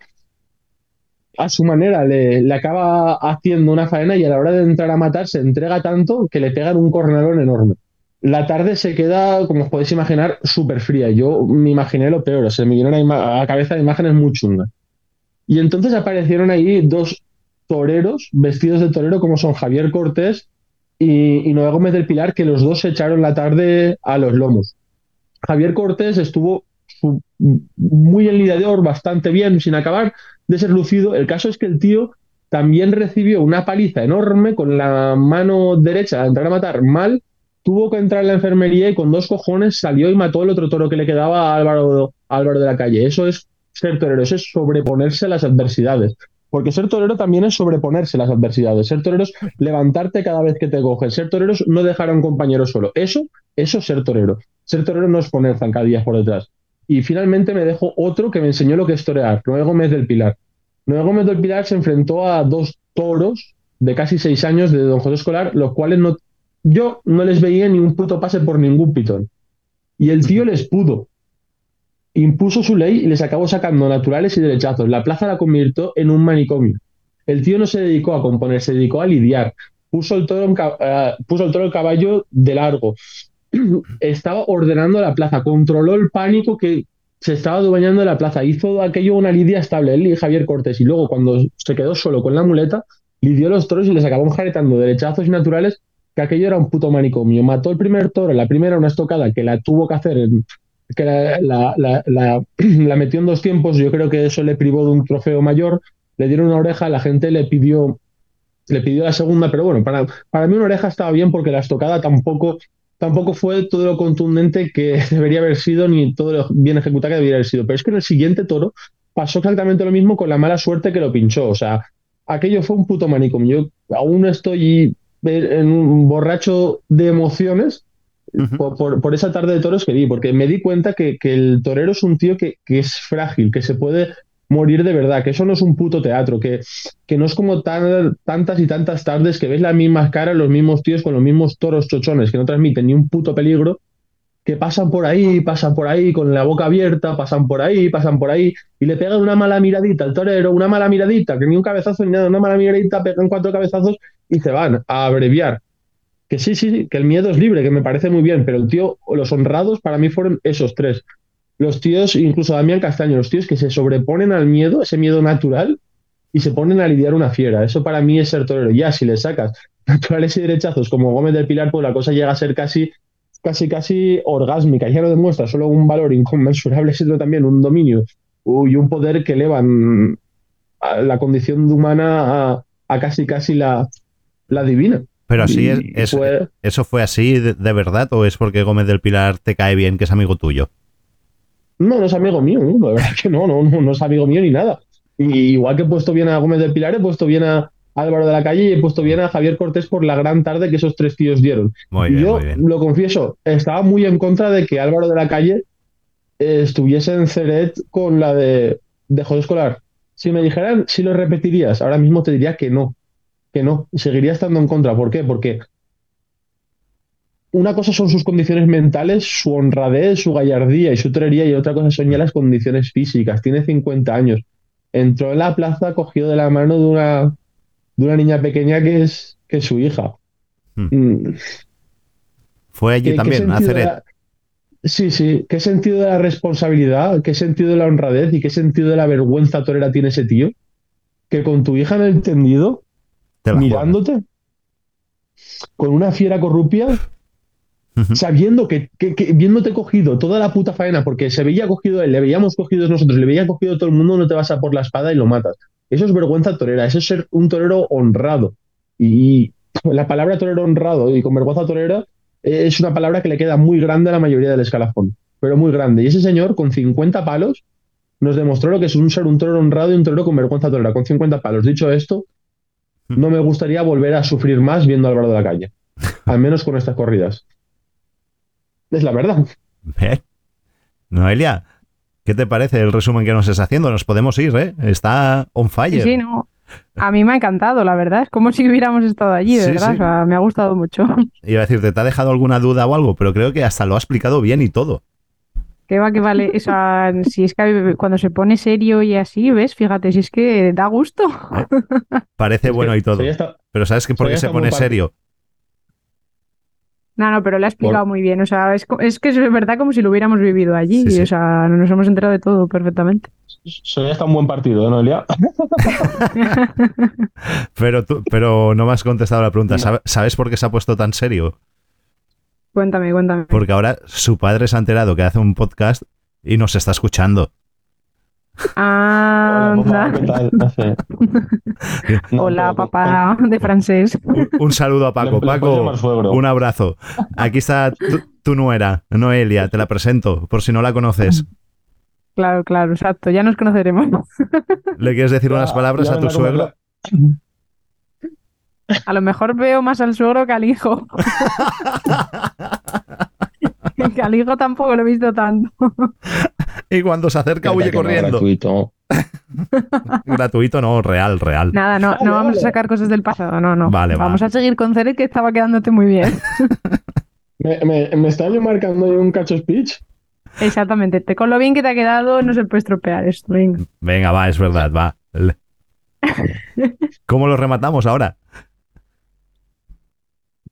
a su manera, le, le acaba haciendo una faena y a la hora de entrar a matar se entrega tanto que le pegan un cornalón enorme. La tarde se queda, como os podéis imaginar, súper fría. Yo me imaginé lo peor, se me vinieron a, la cabeza imágenes muy chungas. Y entonces aparecieron ahí dos toreros vestidos de torero como son Javier Cortés y, y Noé Gómez del Pilar, que los dos se echaron la tarde a los lomos. Javier Cortés estuvo muy en lidiador, bastante bien, sin acabar de ser lucido. El caso es que el tío también recibió una paliza enorme con la mano derecha a entrar a matar mal, tuvo que entrar en la enfermería y con dos cojones salió y mató el otro toro que le quedaba a Álvaro, Álvaro de la Calle. Eso es ser torero, eso es sobreponerse a las adversidades. Porque ser torero también es sobreponerse a las adversidades. Ser torero es levantarte cada vez que te cogen. Ser torero es no dejar a un compañero solo. Eso, eso es ser torero. Ser torero no es poner zancadillas por detrás. Y finalmente me dejó otro que me enseñó lo que es torear, Noé Gómez del Pilar. Noé Gómez del Pilar se enfrentó a dos toros de casi seis años de Don José Escolar, los cuales no, yo no les veía ni un puto pase por ningún pitón. Y el tío les pudo. Impuso su ley y les acabó sacando naturales y derechazos. La plaza la convirtió en un manicomio. El tío no se dedicó a componer, se dedicó a lidiar. Puso el toro, en eh, puso el toro el caballo de largo. Estaba ordenando la plaza, controló el pánico que se estaba adueñando la plaza. Hizo aquello una lidia estable, él y Javier Cortés. Y luego, cuando se quedó solo con la muleta, lidió los toros y les acabó jaretando derechazos naturales que aquello era un puto manicomio. Mató el primer toro, la primera una estocada que la tuvo que hacer, en- que la- la metió en dos tiempos. Yo creo que eso le privó de un trofeo mayor. Le dieron una oreja, la gente le pidió, le pidió la segunda, pero bueno, para, para mí una oreja estaba bien porque la estocada tampoco, tampoco fue todo lo contundente que debería haber sido ni todo lo bien ejecutado que debería haber sido. Pero es que en el siguiente toro pasó exactamente lo mismo con la mala suerte que lo pinchó. O sea, aquello fue un puto manicomio. Yo aún estoy en un borracho de emociones por, por- por esa tarde de toros que vi, porque me di cuenta que, que el torero es un tío que, que es frágil, que se puede morir de verdad, que eso no es un puto teatro, que, que no es como tan- tantas y tantas tardes que ves las mismas caras, los mismos tíos con los mismos toros chochones que no transmiten ni un puto peligro, que pasan por ahí, pasan por ahí con la boca abierta, pasan por ahí, pasan por ahí, y le pegan una mala miradita al torero, una mala miradita, que ni un cabezazo ni nada, una mala miradita, pegan cuatro cabezazos y se van a abreviar. que sí, sí, que el miedo es libre, que me parece muy bien, pero el tío, los honrados para mí fueron esos tres. Los tíos, incluso Damián Castaño, los tíos que se sobreponen al miedo, ese miedo natural, y se ponen a lidiar una fiera. Eso para mí es ser torero. Ya, si le sacas naturales y derechazos como Gómez del Pilar, pues la cosa llega a ser casi, casi, casi orgásmica. Ya no demuestra solo un valor inconmensurable, sino también un dominio y un poder que elevan a la condición humana a, a casi, casi la, la divina. Pero así es, es- fue- ¿eso fue así de, de verdad o es porque Gómez del Pilar te cae bien, que es amigo tuyo? No, no es amigo mío, ¿no? la verdad que no, no, no, no es amigo mío ni nada. Y igual que he puesto bien a Gómez del Pilar, he puesto bien a Álvaro de la Calle y he puesto bien a Javier Cortés por la gran tarde que esos tres tíos dieron. Muy bien, yo muy bien. lo confieso, estaba muy en contra de que Álvaro de la Calle eh, estuviese en Ceret con la de, de José Escolar. Si me dijeran si lo repetirías, ahora mismo te diría que no, que no, seguiría estando en contra. ¿Por qué? Porque una cosa son sus condiciones mentales, su honradez, su gallardía y su torería, y otra cosa son ya las condiciones físicas. Tiene 50 años. Entró en la plaza cogido de la mano de una, de una niña pequeña que es, que es su hija. Hmm. Mm, Fue allí ¿Qué- qué también, a Ceret. la- Sí, sí. ¿Qué sentido de la responsabilidad? ¿Qué sentido de la honradez? ¿Y qué sentido de la vergüenza torera tiene ese tío? Que con tu hija en el tendido, juegas. mirándote, con una fiera corrupia, Sabiendo que, que- que viéndote cogido toda la puta faena, porque se veía cogido él, le veíamos cogidos nosotros, le veía cogido todo el mundo, no te vas a por la espada y lo matas. Eso es vergüenza torera, eso es ser un torero honrado. Y la palabra torero honrado y con vergüenza torera eh, es una palabra que le queda muy grande a la mayoría del escalafón, pero muy grande. Y ese señor, con 50 palos, nos demostró lo que es un ser un torero honrado y un torero con vergüenza torera, con 50 palos. Dicho esto, no me gustaría volver a sufrir más viendo a Álvaro de la Calle, al menos con estas corridas. Es la verdad. Bien. Noelia, ¿qué te parece el resumen que nos estás haciendo? Nos podemos ir, ¿eh? Está on fire. sí, no. A mí me ha encantado, la verdad. Es como si hubiéramos estado allí, de Sí, verdad. sí. O sea, me ha gustado mucho. Iba a decirte, ¿te ha dejado alguna duda o algo? Pero creo que hasta lo ha explicado bien y todo. Que va, que vale. O sea, si es que cuando se pone serio y así, ¿ves? Fíjate, si es que da gusto. Parece Es bueno que y todo. hasta- Pero ¿sabes que por qué se pone serio? No, no, pero lo ha explicado muy bien. O sea, es, es que es verdad como si lo hubiéramos vivido allí. Sí, sí. O sea, nos hemos enterado de todo perfectamente. Soy hasta un buen partido, ¿eh, Noelia? Pero, tú, pero no me has contestado la pregunta. No. ¿Sabe- ¿Sabes por qué se ha puesto tan serio? Cuéntame, cuéntame. Porque ahora su padre se ha enterado que hace un podcast y nos está escuchando. Ah, Hola, papá, anda. ¿qué tal? Hace- No, Hola, pero- papá de francés. Un, un saludo a Paco. Le- Paco, un abrazo. Aquí está tu, tu nuera, Noelia. Te la presento, por si no la conoces. Claro, claro, exacto. Ya nos conoceremos. ¿Le quieres decir unas palabras a tu suegro? comerla. A lo mejor veo más al suegro que al hijo. que al hijo tampoco lo he visto tanto. Y cuando se acerca huye no, corriendo. gratuito. Gratuito no, real, real. Nada, no, no vamos a sacar cosas del pasado, no, no. Vale, va. vamos a seguir con Ceret que estaba quedándote muy bien. ¿Me, me, me está yo marcando un cacho speech? Exactamente. Te, con lo bien que te ha quedado, no se puede estropear esto. Venga. Venga, va, es verdad, va. ¿Cómo lo rematamos ahora?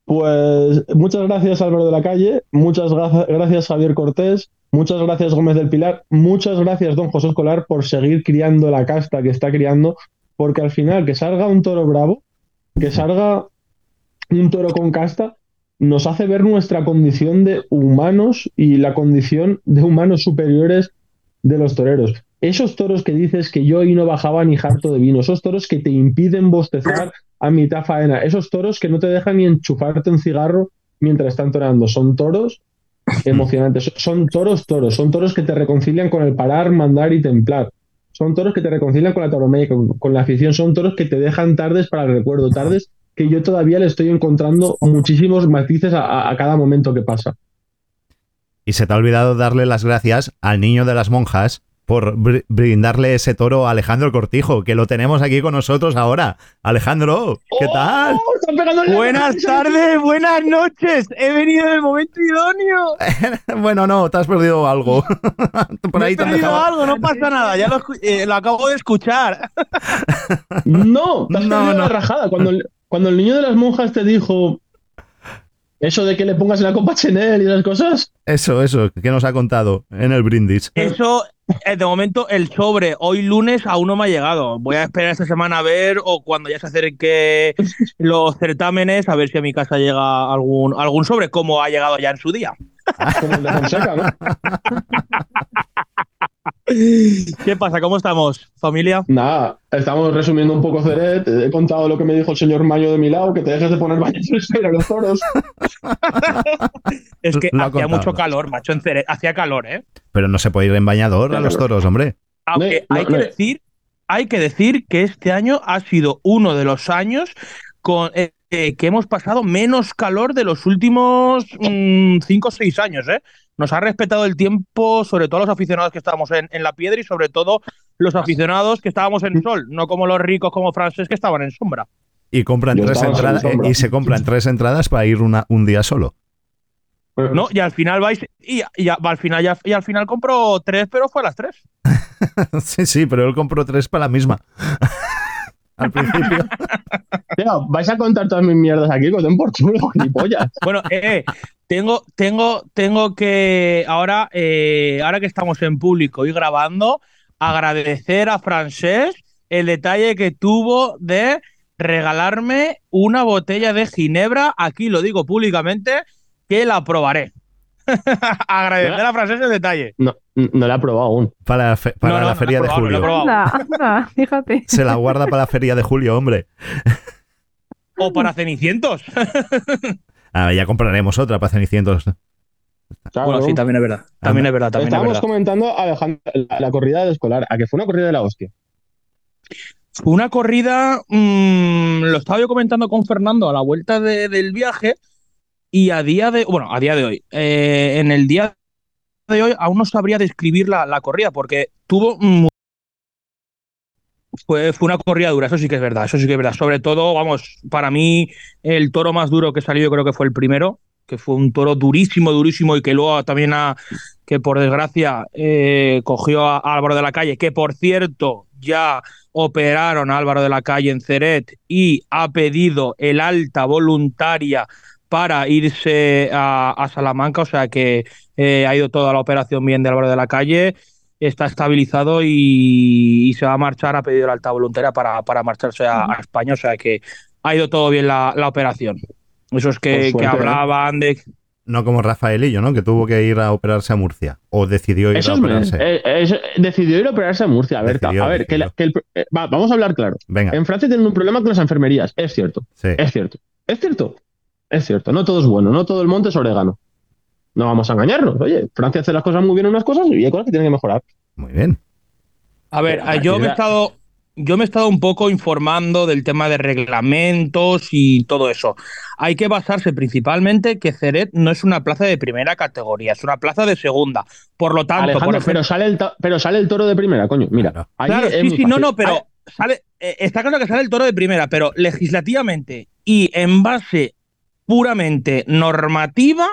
Pues muchas gracias Álvaro de la Calle, muchas gra- gracias Javier Cortés, muchas gracias Gómez del Pilar, muchas gracias Don José Escolar por seguir criando la casta que está criando, porque al final que salga un toro bravo, que salga un toro con casta, nos hace ver nuestra condición de humanos y la condición de humanos superiores de los toreros. Esos toros que dices que yo hoy no bajaba ni harto de vino, esos toros que te impiden bostezar a mitad faena, esos toros que no te dejan ni enchufarte un cigarro mientras están torando, son toros emocionantes, son toros toros, son toros que te reconcilian con el parar, mandar y templar. Son toros que te reconcilian con la tauromaquia, con, la afición, son toros que te dejan tardes para el recuerdo, tardes que yo todavía le estoy encontrando muchísimos matices a- a cada momento que pasa. Y se te ha olvidado darle las gracias al niño de las monjas por br- brindarle ese toro a Alejandro Cortijo, que lo tenemos aquí con nosotros ahora. Alejandro, ¿qué tal? ¡Oh! ¡Están pegando en la Buenas tardes, buenas noches. He venido en el momento idóneo. bueno, no, te has perdido algo. por Me ahí he te han perdido dejado- algo, no pasa nada. Ya lo, eh, lo acabo de escuchar. No, te has No, no. la rajada. Cuando el, cuando el niño de las monjas te dijo Eso de que le pongas la copa Chanel y las cosas. Eso, eso, que nos ha contado en el brindis. Eso, de momento, el sobre hoy lunes aún no me ha llegado. Voy a esperar esta semana a ver o cuando ya se acerque los certámenes a ver si a mi casa llega algún, algún sobre, como ha llegado ya en su día. Como el de Fonseca, ¿no? ¿Qué pasa? ¿Cómo estamos, familia? Nada, estamos resumiendo un poco Ceret. He contado lo que me dijo el señor Mayo de mi lado, que te dejes de poner baños a los toros. Es que Lo hacía mucho calor, macho, en Cere- Hacía calor, ¿eh? Pero no se puede ir en bañador a los toros, hombre. Aunque No, hay que no. decir, hay que decir que este año ha sido uno de los años con eh, eh, que hemos pasado menos calor de los últimos 5 o 6 años, ¿eh? Nos ha respetado el tiempo, sobre todo los aficionados que estábamos en, en la piedra y sobre todo los aficionados que estábamos en sol, no como los ricos como Frances que estaban en sombra. Y compran Yo tres entradas sombra. y se compran tres entradas para ir una, un día solo. ¿No? Y al final vais y, y a- al final ya, y al final compró tres, pero fue a las tres. sí, sí, pero él compró tres para la misma. Al principio. Tío, vais a contar todas mis mierdas aquí, con por chulo, gilipollas. Bueno, eh, tengo, tengo, tengo que ahora, eh, ahora que estamos en público y grabando, agradecer a Francés el detalle que tuvo de regalarme una botella de ginebra. Aquí lo digo públicamente que la probaré. agradecer a Francés el detalle. No, no la he probado aún. Para, la fe- para No, no, la no feria de probado, he julio. probado. Anda, anda, fíjate. Se la guarda para la feria de julio, hombre. O para Cenicientos. Ah, ya compraremos otra para Cenicientos. Claro. Bueno, sí, también es verdad. También es verdad, también es Estábamos verdad. comentando, Alejandro, la, la corrida de escolar, a que fue una corrida de la hostia. Una corrida, mm, lo estaba yo comentando con Fernando a la vuelta de- del viaje y a día de, bueno, a día de hoy, eh, en el día de hoy aún no sabría describir la, la corrida porque tuvo fue, fue una corrida dura, eso sí que es verdad, eso sí que es verdad. Sobre todo, vamos, para mí el toro más duro que salió yo creo que fue el primero, que fue un toro durísimo, durísimo y que luego también que por desgracia eh, cogió a Álvaro de la Calle, que por cierto ya operaron a Álvaro de la Calle en Ceret y ha pedido el alta voluntaria para irse a, a Salamanca, o sea que eh, ha ido toda la operación bien de Álvaro de la Calle, está estabilizado y, y se va a marchar, ha pedido el alta voluntaria para, para marcharse a, a España, o sea que ha ido todo bien la, la operación. Esos que, que suerte, ¿eh? hablaban de... No como Rafaelillo, ¿no? Que tuvo que ir a operarse a Murcia. O decidió ir Eso a es, operarse. eh, eso- decidió ir a operarse a Murcia. A ver, Decidió, a ver que la- que el- eh, va, vamos a hablar claro. Venga, En Francia tienen un problema con las enfermerías, es cierto. sí. Es cierto. Es cierto. Es cierto. No todo es bueno, no todo el monte es orégano. No vamos a engañarnos. Oye, Francia hace las cosas muy bien en unas cosas y hay cosas que tienen que mejorar. Muy bien. A ver, yo me he estado, yo me he estado un poco informando del tema de reglamentos y todo eso. Hay que basarse principalmente que Ceret no es una plaza de primera categoría, es una plaza de segunda. Por lo tanto, Alejandro, por ejemplo- pero, sale el pero sale el toro de primera, coño. Mira, Claro. sí, sí, no, no, pero Ah, sale, eh, está claro que sale el toro de primera, pero legislativamente y en base puramente normativa,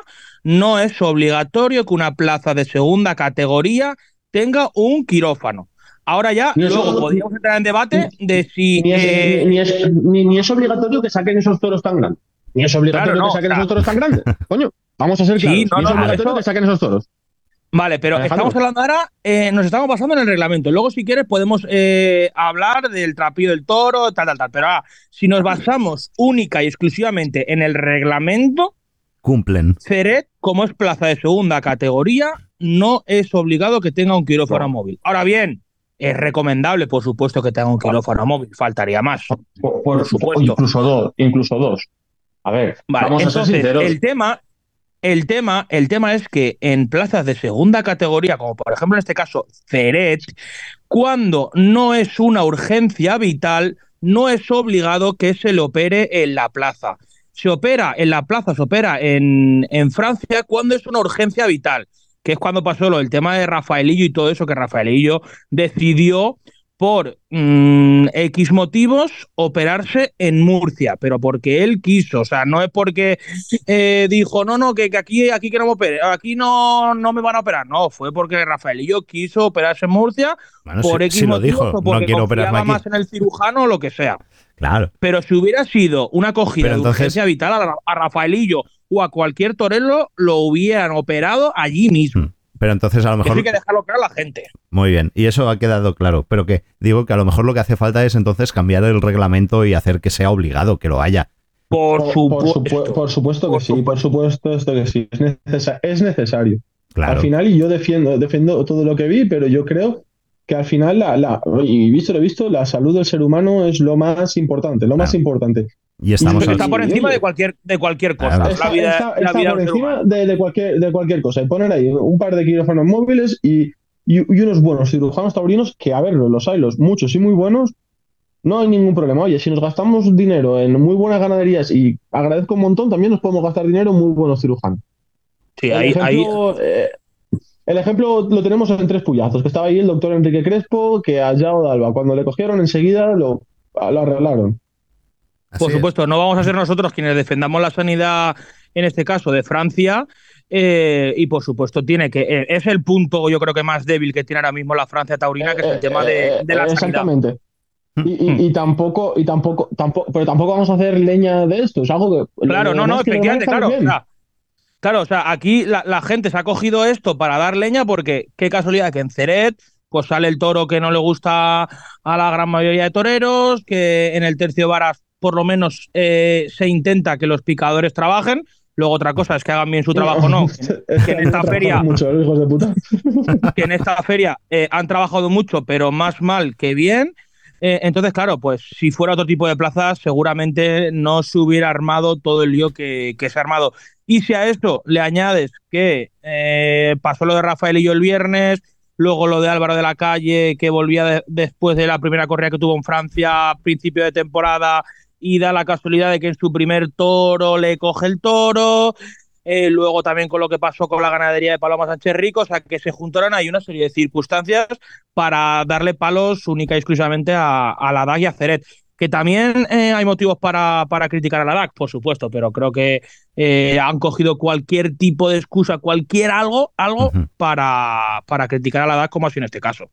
no es obligatorio que una plaza de segunda categoría tenga un quirófano. Ahora ya, Ni luego podríamos entrar en debate de si. Ni es, eh, ni, es, ni- ni es obligatorio que saquen esos toros tan grandes. Ni es obligatorio Claro, no, que saquen esos toros tan grandes. Coño, vamos a ser Sí, claros. no, ni es obligatorio eso- que saquen esos toros. Vale, pero Alejandro. estamos hablando ahora, eh, nos estamos basando en el reglamento. Luego, si quieres, podemos eh, hablar del trapillo del toro, tal, tal, tal. Pero ahora, si nos basamos única y exclusivamente en el reglamento, Cumplen. Ceret, como es plaza de segunda categoría, no es obligado que tenga un quirófano No. móvil. Ahora bien, es recomendable, por supuesto, que tenga un quirófano móvil, faltaría más. Por, Por supuesto. Incluso dos, incluso dos. A ver, Vale, vamos a ser entonces, sinceros. el tema, el tema, el tema es que en plazas de segunda categoría, como por ejemplo en este caso Ceret, cuando no es una urgencia vital, no es obligado que se le opere en la plaza. Se opera en la plaza, se opera en, en Francia cuando es una urgencia vital, que es cuando pasó lo del tema de Rafaelillo y todo eso, que Rafaelillo decidió por mm, X motivos operarse en Murcia, pero porque él quiso, o sea, no es porque eh, dijo, no, no, que, que aquí, aquí que no me opere, aquí no, no me van a operar, no, fue porque Rafaelillo quiso operarse en Murcia Bueno, por si, X si lo motivos dijo, o porque no quiero confiaba más en el cirujano o lo que sea. Claro. Pero si hubiera sido una acogida Pero de urgencia vital a, a Rafaelillo o a cualquier torero lo hubieran operado allí mismo. Hmm. Pero entonces a lo mejor. Eso hay que dejarlo claro a la gente. Muy bien, y eso ha quedado claro. Pero que digo que a lo mejor lo que hace falta es entonces cambiar el reglamento y hacer que sea obligado, que lo haya. Por, Por, supuesto. supu- por supuesto que Por sí, por supuesto esto que sí. Es necesario. Claro. Al final, y yo defiendo, defiendo todo lo que vi, pero yo creo que al final, la, la, y visto lo visto, la salud del ser humano es lo más importante, lo más importante. y estamos está por encima de cualquier, de cualquier cosa. Claro. la Está, vida, está- la está vida por encima de, de cualquier, de cualquier cosa. Y poner ahí un par de quirófanos móviles y, y, y unos buenos cirujanos taurinos, que a ver, los hay, los muchos y muy buenos, no hay ningún problema. Oye, si nos gastamos dinero en muy buenas ganaderías y agradezco un montón, también nos podemos gastar dinero en muy buenos cirujanos. Sí, ahí, eh, el ejemplo lo tenemos en tres puyazos, que estaba ahí el doctor Enrique Crespo, que a Yao Dalba, cuando le cogieron enseguida lo, lo arreglaron. Así Por es. supuesto, no vamos a ser nosotros quienes defendamos la sanidad, en este caso de Francia, eh, y por supuesto tiene que eh, es el punto yo creo que más débil que tiene ahora mismo la Francia taurina, que es el Eh, tema eh, de, de la sanidad. Exactamente. Y, y- y tampoco, y tampoco, tampoco, pero tampoco vamos a hacer leña de esto. Es algo que. Claro, no, no, efectivamente, claro. Claro, o sea, aquí la, la gente se ha cogido esto para dar leña porque qué casualidad que en Ceret pues sale el toro que no le gusta a la gran mayoría de toreros, que en el tercio varas por lo menos eh, se intenta que los picadores trabajen. Luego otra cosa es que hagan bien su trabajo o no. Que en esta feria- Mucho, los hijos de puta. que en esta feria eh, han trabajado mucho, pero más mal que bien. Eh, entonces, claro, pues si fuera otro tipo de plazas, seguramente no se hubiera armado todo el lío que, se ha armado. Y si a esto le añades que eh, pasó lo de Rafaelillo el viernes, luego lo de Álvaro de la Calle, que volvía de- después de la primera corrida que tuvo en Francia a principio de temporada, y da la casualidad de que en su primer toro le coge el toro, eh, luego también con lo que pasó con la ganadería de Paloma Sánchez Rico, o sea que se juntaron ahí una serie de circunstancias para darle palos única y exclusivamente a, a la DAC y a Ceret. Que también eh, hay motivos para, para criticar a la DAC, por supuesto, pero creo que eh, han cogido cualquier tipo de excusa, cualquier algo, algo para, para criticar a la DAC, como ha sido en este caso.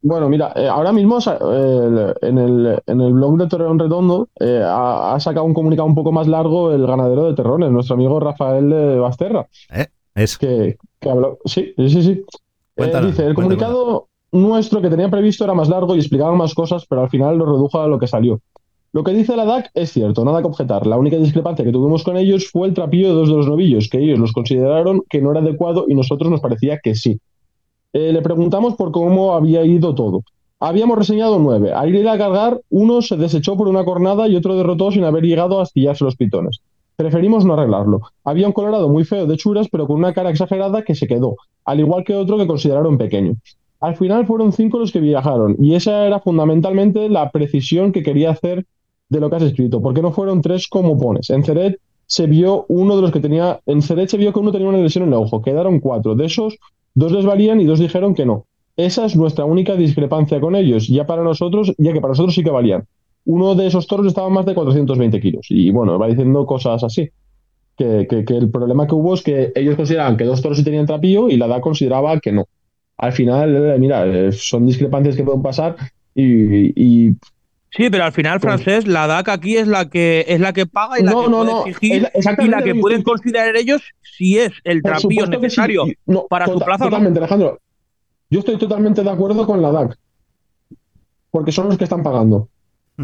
Bueno, mira, eh, ahora mismo en, el, en el blog de Torreón Redondo eh, ha, ha sacado un comunicado un poco más largo el ganadero de terrones, nuestro amigo Rafael de Basterra. Es que, que habló. Sí, sí, sí. Eh, dice, el comunicado nuestro que tenía previsto era más largo y explicaba más cosas, pero al final lo redujo a lo que salió. Lo que dice la DAC es cierto, nada que objetar. La única discrepancia que tuvimos con ellos fue el trapillo de dos de los novillos, que ellos los consideraron que no era adecuado y nosotros nos parecía que sí. Eh, le preguntamos por cómo había ido todo. Habíamos reseñado nueve. Al ir a cargar, uno se desechó por una cornada y otro derrotó sin haber llegado a astillarse los pitones. Preferimos no arreglarlo. Había un colorado muy feo de churas, pero con una cara exagerada que se quedó, al igual que otro que consideraron pequeño. Al final fueron cinco los que viajaron, y esa era fundamentalmente la precisión que quería hacer de lo que has escrito, porque no fueron tres como pones. En Ceret se vio uno de los que tenía, en Ceret se vio que uno tenía una lesión en el ojo, quedaron cuatro. De esos, dos les valían y dos dijeron que no. Esa es nuestra única discrepancia con ellos, ya para nosotros, ya que para nosotros sí que valían. Uno de esos toros estaba más de 420 kilos. Y bueno, va diciendo cosas así. Que, que- el problema que hubo es que ellos consideraban que dos toros sí tenían trapillo y la DA consideraba que no. Al final, eh, mira, eh, son discrepancias que pueden pasar y- Sí, pero al final, francés, la DAC aquí es la que es la que paga y la No, que no, puede no, exigir es- y la que pueden considerar ellos si es el por trapillo sí. necesario no, para su tota- plaza. Totalmente, Alejandro. Yo estoy totalmente de acuerdo con la DAC. Porque son los que están pagando.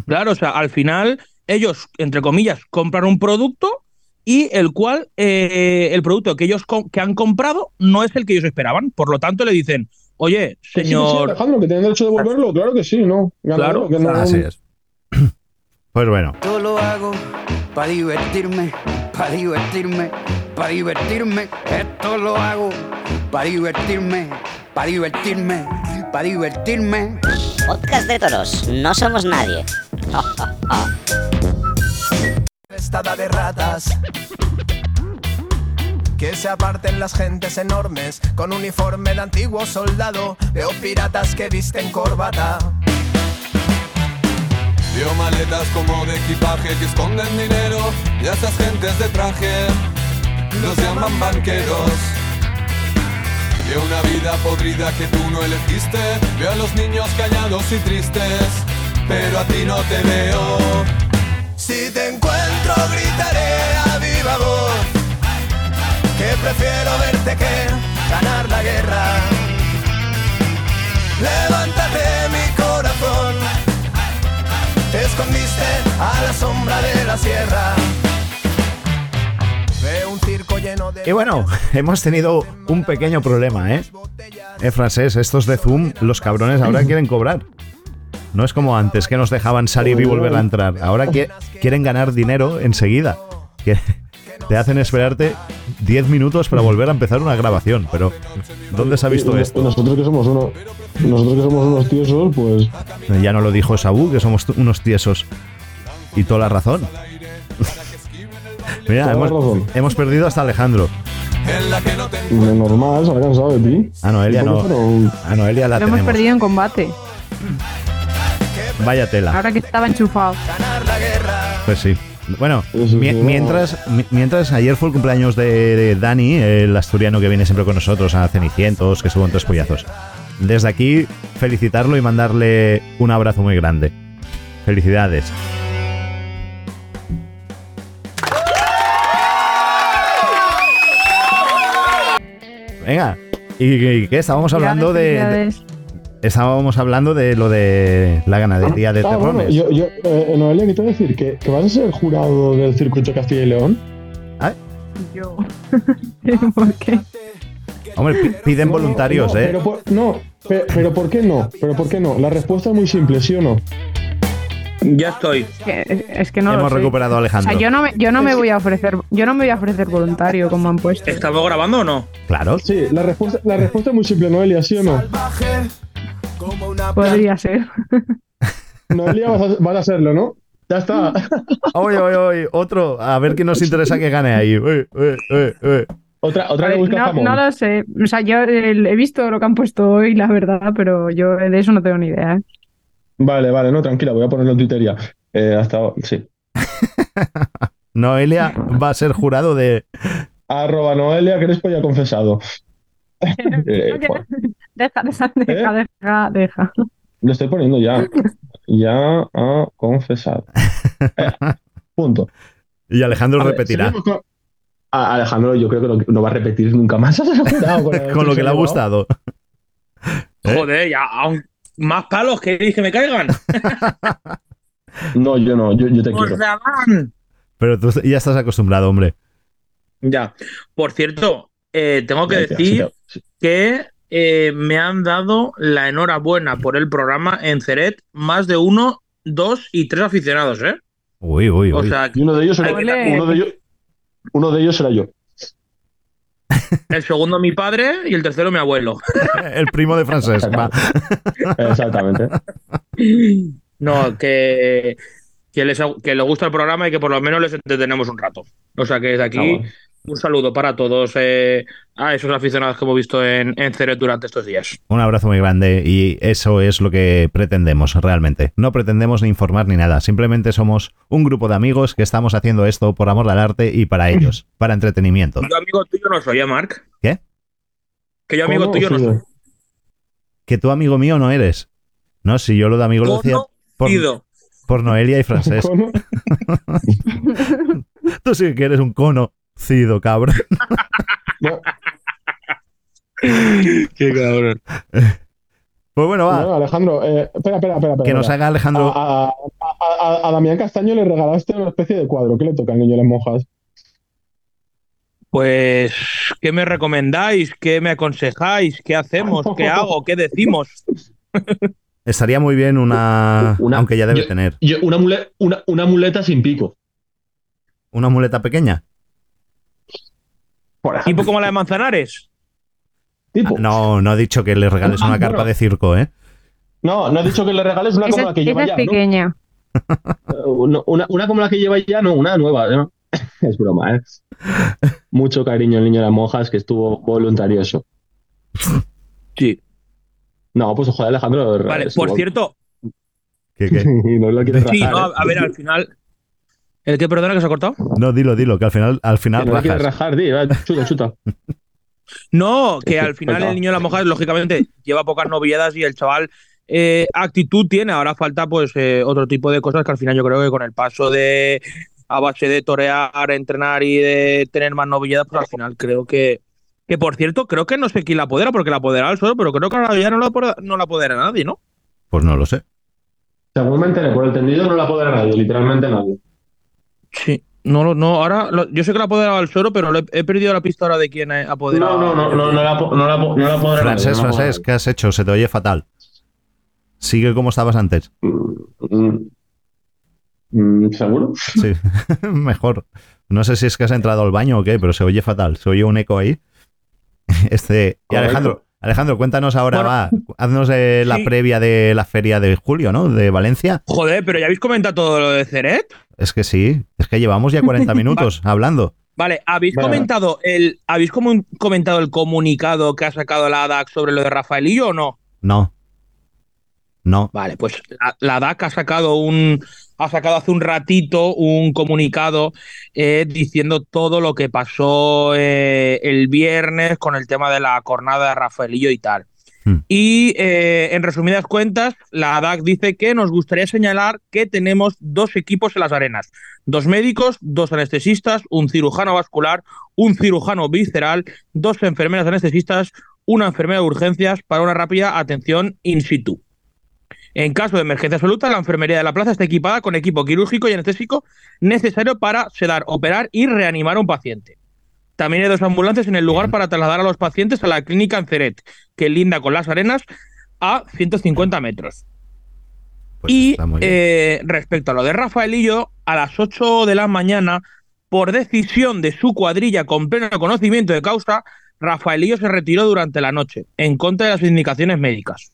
Claro, o sea, al final ellos, entre comillas, compran un producto y el cual eh, el producto que ellos que han comprado no es el que ellos esperaban. Por lo tanto, le dicen, oye, Que sí, sí, señor, Alejandro, que tienen derecho a devolverlo, claro que sí, ¿no? Ganadero, Claro, que no- Así es. Pues bueno, Yo lo hago para divertirme, para divertirme, para divertirme. Esto lo hago para divertirme, para divertirme, para divertirme. Podcast de toros, no somos nadie. Estada de ratas. Que se aparten las gentes enormes con uniforme de antiguo soldado. Veo piratas que visten corbata. Veo maletas como de equipaje que esconden dinero y a esas gentes de traje los llaman banqueros. Veo una vida podrida que tú no elegiste, veo a los niños callados y tristes, pero a ti no te veo. Si te encuentro gritaré a viva voz ganar la guerra. Levántate mi corazón, te escondiste a la sombra de la sierra. Veo un circo lleno de... Y bueno, hemos tenido un pequeño problema, ¿eh? Eh, francés, estos de Zoom, los cabrones ahora quieren cobrar. No es como antes, que nos dejaban salir y volver a entrar. Ahora que quieren ganar dinero enseguida. Que te hacen esperarte 10 minutos para volver a empezar una grabación. Pero, ¿dónde se ha visto y esto? Nosotros que somos uno, nosotros que somos unos tiesos, pues Ya no lo dijo Sabu, que somos unos tiesos. Y toda la razón. Mira, hemos, razón. hemos perdido hasta Alejandro. normal, se ha cansado de ti. A Noelia no. A Noelia la Lo hemos tenemos. perdido en combate. Vaya tela. Ahora que estaba enchufado. Pues sí. Bueno, mi- mientras, mi- mientras ayer fue el cumpleaños de, de Dani, el asturiano que viene siempre con nosotros a Cenicientos, que subo en tres pollazos. Desde aquí, felicitarlo y mandarle un abrazo muy grande. Felicidades. Venga, ¿y, y qué? Estábamos hablando de, de- Felicidades. Estábamos hablando de lo de la ganadería de Ah, bueno, terrones. yo, yo, eh, Noelia, ¿qué te voy a decir? ¿Que, que vas a ser jurado del circuito Castilla y León? Yo. ¿Por qué? Hombre, pi- piden No, voluntarios, no, ¿eh? Pero por, no, pe- pero ¿por qué no? Pero ¿por qué no? La respuesta es muy simple, ¿sí o no? Ya estoy. Que- es que no lo Hemos sé. recuperado a O Alejandro. sea, yo no me, yo no me voy a ofrecer, yo no me voy a ofrecer voluntario como han puesto. ¿Estamos grabando o no? Claro. Sí, la respuesta, la respuesta es muy simple, Noelia, ¿sí o no? Podría ser. Noelia, vas a, vas a serlo, ¿no? Ya está. Oye, oye, oye, otro. A ver quién nos interesa que gane ahí. Uy, uy, uy, uy. Otra, otra que no, jamón. no lo sé. O sea, yo eh, he visto lo que han puesto hoy, la verdad, pero yo de eso no tengo ni idea. ¿eh? Vale, vale, no, tranquila, voy a ponerlo en Twitter ya. Eh, hasta sí. Noelia va a ser jurado de. Arroba Noelia, que eres ya confesado. Eh, Deja, deja, deja, deja, deja. lo estoy poniendo ya. Ya ha confesado. Eh, punto. Y Alejandro A repetirá. seguimos con- A- Alejandro, yo creo que no, no va a repetir nunca más. con, lo que le ha gustado. ¿Eh? Joder, ya, aún más palos queréis que me caigan. No, yo no, yo, yo te Os quiero. Pero tú ya estás acostumbrado, hombre. Ya. Por cierto, eh, tengo que Ya, ya, decir sí, que eh, me han dado la enhorabuena por el programa en Ceret más de uno, dos y tres aficionados, ¿eh? Uy, uy, O uy. sea, Y uno de ellos era, uno de ellos, uno de ellos era yo. el segundo mi padre y el tercero mi abuelo. El primo de Francesc. va. Exactamente. No, que, que, les, que les gusta el programa y que por lo menos les entretenemos un rato. O sea que desde aquí bueno. Un saludo para todos eh, a esos aficionados que hemos visto en, en Ceret durante estos días. Un abrazo muy grande y eso es lo que pretendemos realmente. No pretendemos ni informar ni nada, simplemente somos un grupo de amigos que estamos haciendo esto por amor al arte y para ellos, para entretenimiento. Yo amigo tuyo no soy, ¿eh, Marc? ¿Qué? Que yo amigo tuyo no soy. Que tú amigo mío no eres. No, si yo lo de amigo lo decía por, por Noelia y Francesc. ¿Cómo? Tú sí que eres un cono. Cido, cabrón. No, Qué cabrón. Pues bueno, va. no, Alejandro, eh, espera, espera, espera. espera, Que nos haga Alejandro. A, a- a- Damián Castaño le regalaste una especie de cuadro. ¿Qué le toca al niño de las monjas? Pues, ¿qué me recomendáis? ¿Qué me aconsejáis? ¿Qué hacemos? ¿Qué hago? ¿Qué decimos? Estaría muy bien una. Una- aunque ya debe yo- tener. Yo- una, mule- una, una muleta sin pico. Una muleta pequeña. Por ejemplo. ¿Tipo como la de Manzanares? Tipo. No, no he dicho que le regales una carpa de circo, ¿eh? No, no he dicho que le regales una Esa, como la que esa lleva es ya. ¿no? pequeña. Una, una- una como la que lleva ya, no, una nueva. ¿no? Es broma, ¿eh? Mucho cariño el niño de las monjas que estuvo voluntarioso. Sí. No, pues joder, Alejandro. Vale, por cierto, ¿Qué, qué? No lo quieres sí, rajar. no, ¿eh? a ver, al final. ¿El qué, perdona, que se ha cortado? No, dilo, dilo, que al final, al final no rajas. rajar, va, chuta, chuta. No, que al final el niño de la monja, lógicamente, lleva pocas novilladas y el chaval eh, actitud tiene. Ahora falta, pues, eh, otro tipo de cosas que al final yo creo que con el paso de a base de torear, entrenar y de tener más novilladas, pues al final creo que, Que por cierto, creo que no sé quién la apodera, porque la apodera el suelo, pero creo que ahora ya no la, apodera- no la apodera nadie, ¿no? Pues no lo sé. Según me enteré por el tendido, no la apodera nadie, literalmente nadie. Sí. No, no, ahora lo- yo sé que la apoderaba el suelo, pero he, he perdido la pista ahora de quién ha apoderado. No, no, no, no, no la, no la, no la apodera Francés, francés, ¿qué has hecho? Se te oye fatal. Sigue como estabas antes. nadie. Mm, mm, ¿Seguro? Sí, mejor. No sé si es que has entrado al baño o qué, pero se oye fatal. Se oye un eco ahí. Este. Y. Alejandro, Alejandro, cuéntanos ahora, Bueno. va. Haznos eh, la Sí. previa de la feria de julio, ¿no? De Valencia. Joder, pero ya habéis comentado todo lo de Ceret. Es que sí, es que llevamos ya 40 minutos hablando. Vale, ¿habéis Bueno. comentado el habéis comentado el comunicado que ha sacado la ADAC sobre lo de Rafaelillo o no? No. No. Vale, pues la, la DAC ha sacado un ha sacado hace un ratito un comunicado eh, diciendo todo lo que pasó eh, el viernes con el tema de la jornada de Rafaelillo y tal. Hmm. Y eh, en resumidas cuentas, la DAC dice que nos gustaría señalar que tenemos dos equipos en las arenas, dos médicos, dos anestesistas, un cirujano vascular, un cirujano visceral, dos enfermeras anestesistas, una enfermera de urgencias para una rápida atención in situ. En caso de emergencia absoluta, la enfermería de la plaza está equipada con equipo quirúrgico y anestésico necesario para sedar, operar y reanimar a un paciente. También hay dos ambulancias en el lugar para trasladar a los pacientes a la clínica en Ceret, que linda con las arenas a 150 metros. Pues y eh, respecto a lo de Rafaelillo, a las 8 de la mañana, por decisión de su cuadrilla con pleno conocimiento de causa, Rafaelillo se retiró durante la noche, en contra de las indicaciones médicas.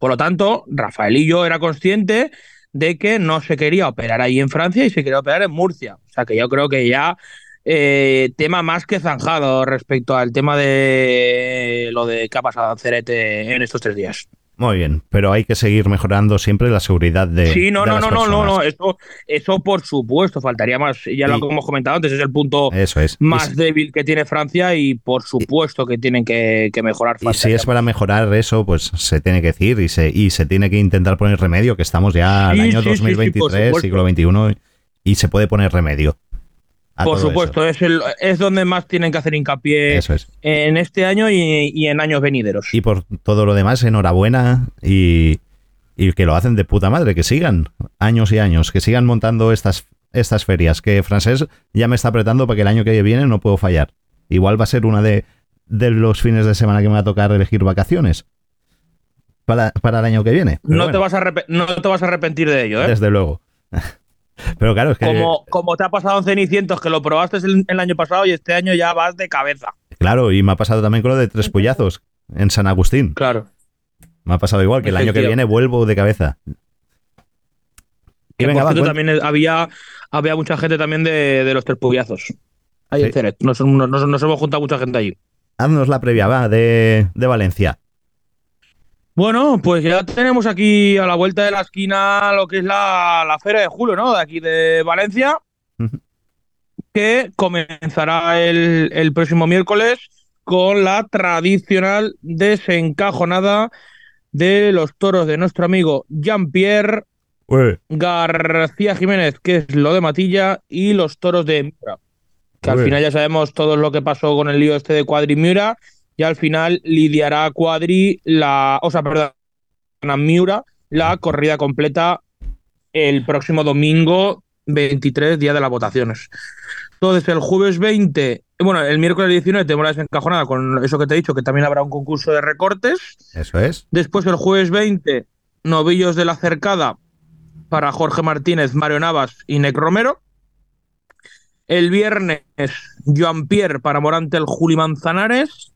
Por lo tanto, Rafaelillo era consciente de que no se quería operar ahí en Francia y se quería operar en Murcia. O sea que yo creo que ya eh, tema más que zanjado respecto al tema de lo de qué ha pasado en Cerete en estos tres días. Muy bien, pero hay que seguir mejorando siempre la seguridad de. Sí, no, de no, las no, no, no, no, eso, eso por supuesto, faltaría más. Ya lo hemos comentado antes, es el punto Eso es. más débil que tiene Francia y por supuesto que tienen que, que mejorar. y si es para mejorar eso, pues se tiene que decir y se, y se tiene que intentar poner remedio, que estamos ya al Sí, año sí, sí, sí, por 2023, supuesto. siglo XXI, y se puede poner remedio. Por supuesto, es, el, es donde más tienen que hacer hincapié Eso es. en este año y, y en años venideros. Y por todo lo demás, enhorabuena y, y que lo hacen de puta madre, que sigan años y años, que sigan montando estas, estas ferias, que Francés ya me está apretando para que el año que viene no puedo fallar. Igual va a ser una de, de los fines de semana que me va a tocar elegir vacaciones para, para el año que viene. No, bueno, te vas a no te vas a arrepentir de ello, ¿eh? Desde luego. Pero claro, es que... Como, como te ha pasado en Cenicientos, que lo probaste el, el año pasado y este año ya vas de cabeza. Claro, y me ha pasado también con lo de Tres Puyazos en San Agustín. Claro. Me ha pasado igual, que el año que viene vuelvo de cabeza. Y venga, por cierto, también había, había mucha gente también de, de los tres puyazos. Ahí Sí. en Ceret. Nos, nos- nos- nos hemos juntado mucha gente allí. Haznos la previa, va, de, de Valencia. Bueno, pues ya tenemos aquí a la vuelta de la esquina lo que es la, la Feria de Julio, ¿no? De aquí de Valencia, que comenzará el, el próximo miércoles con la tradicional desencajonada de los toros de nuestro amigo Jean-Pierre García Jiménez, que es lo de Matilla, y los toros de Miura. Que al final ya sabemos todo lo que pasó con el lío este de Cuadri Miura, y al final lidiará Cuadri la. O sea, perdón, Miura la corrida completa el próximo domingo 23, día de las votaciones. Entonces, el jueves 20, bueno, el miércoles 19 tenemos la desencajonada con eso que te he dicho, que también habrá un concurso de recortes. Eso es. Después el jueves 20, novillos de la cercada para Jorge Martínez, Mario Navas y Nec Romero. El viernes, Joan Pierre para Morante el Juli Manzanares.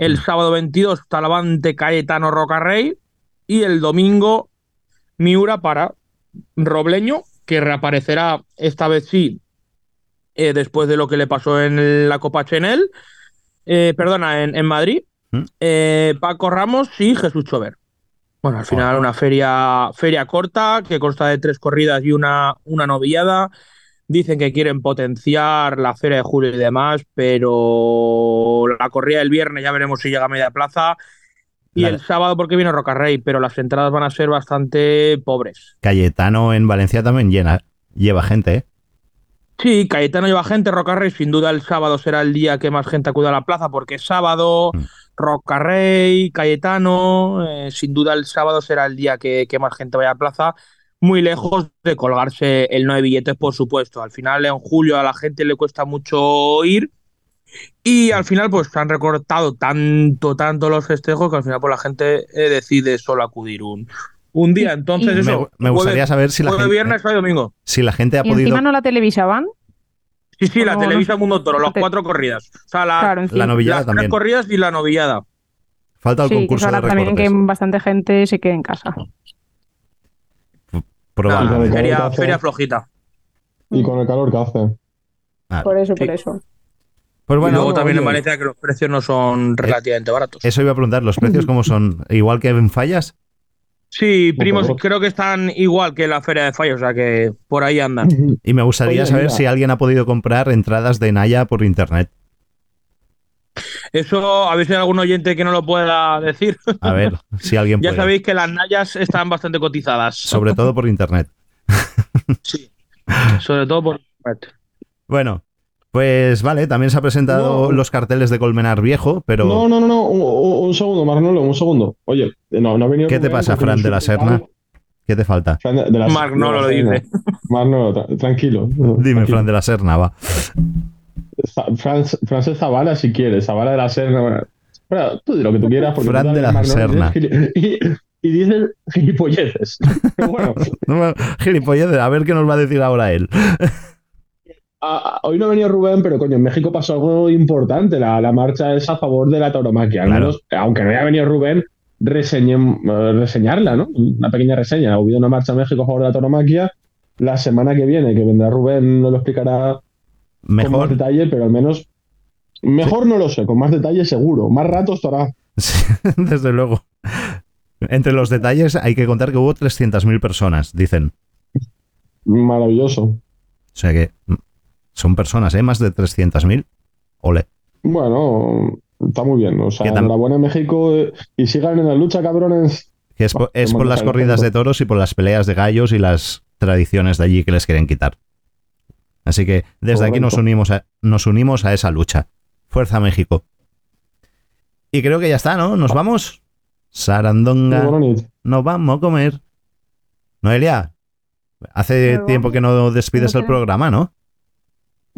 El sábado 22, Talavante Caetano Rocarrey. Y el domingo, Miura para Robleño, que reaparecerá esta vez sí, eh, después de lo que le pasó en la Copa Chenel. Eh, perdona, en, en Madrid. ¿Mm? Eh, Paco Ramos y Jesús Chover. Bueno, al final una feria, feria corta que consta de tres corridas y una, una novillada. Dicen que quieren potenciar la feria de julio y demás, pero la corrida del viernes ya veremos si llega a media plaza. Y el sábado porque viene Rocarrey, pero las entradas van a ser bastante pobres. Cayetano en Valencia también llena, lleva gente, ¿eh? Sí, Cayetano lleva gente, Rocarrey, sin duda el sábado será el día que más gente acude a la plaza porque es sábado, Mm. Rocarrey, Cayetano, eh, sin duda el sábado será el día que, que más gente vaya a la plaza, muy lejos de colgarse el no de billetes, por supuesto. Al final en julio a la gente le cuesta mucho ir y al final pues han recortado tanto, tanto los festejos que al final pues la gente eh, decide solo acudir un, un día. Entonces Me- eso, me gustaría jueves- saber si la gente- viernes, domingo. Si la gente ha Y podido. encima no la televisaban. Sí, sí, la No, Televisa. Mundo Toro, las cuatro corridas. O sea, la, Claro. La novillada las también. tres corridas y la novillada. Falta el sí, que concurso de hará también que bastante gente se quede en casa. Probablemente. Feria, flojita. Y con el calor que hace. Vale. Por eso, Sí. por eso. Pues y luego también en oye. Valencia que los precios no son relativamente baratos. eso iba a preguntar, ¿los precios cómo son? ¿Igual que en fallas? Sí, primos, creo que están igual que la feria de fallos, o sea que por ahí andan. Y me gustaría Oye, saber mira. si alguien ha podido comprar entradas de Naya por internet. Eso, a ver si hay algún oyente que no lo pueda decir. A ver si alguien ya puede. sabéis que las nayas están bastante cotizadas. Sobre todo por internet. Sí. Sobre todo por internet. Bueno, pues vale, también se ha presentado No. los carteles de Colmenar Viejo, pero No, no, no, no. Un, un- un segundo, Marnolo, un segundo. Oye, no, no ha venido. ¿qué te pasa, Fran de la Serna? ¿Qué te falta? Fran de, de la- Marc no de la lo Serna. dice. Tra- tranquilo. Dime, tranquilo. Fran de la Serna, va. Za- Fran, Francés Zavala, si quieres. Zavala de la Serna. Bueno, tú di lo que tú quieras. Porque Fran de la. Serna. Y, y dices gilipolleces. Pero bueno, No, a ver qué nos va a decir ahora él. hoy no ha venido Rubén, pero coño, en México pasó algo importante. La, la marcha es a favor de la tauromaquia. Al Claro. menos, aunque no haya venido Rubén, eh, reseñarla, ¿no? Una pequeña reseña. Ha habido una marcha en México a favor de la tauromaquia. La semana que viene, que vendrá Rubén, nos lo explicará con más Mejor. detalle, pero al menos. Mejor no lo sé, con más detalle seguro. Más rato estará. Sí, desde luego. Entre los detalles hay que contar que hubo 300.000 personas, dicen. Maravilloso. O sea que mm, son personas, ¿eh? Más de 300.000. Ole. Bueno, está muy bien. O sea, enhorabuena México eh, y sigan en la lucha, cabrones. Que es, por, es las corridas de toros y por las peleas de gallos y las tradiciones de allí que les quieren quitar. Así que desde aquí nos unimos, a, nos unimos a esa lucha. Fuerza México. Y creo que ya está, ¿no? ¿Nos vamos? Sarandonga. Nos vamos a comer. Noelia, hace tiempo que no despides No el programa, ¿no?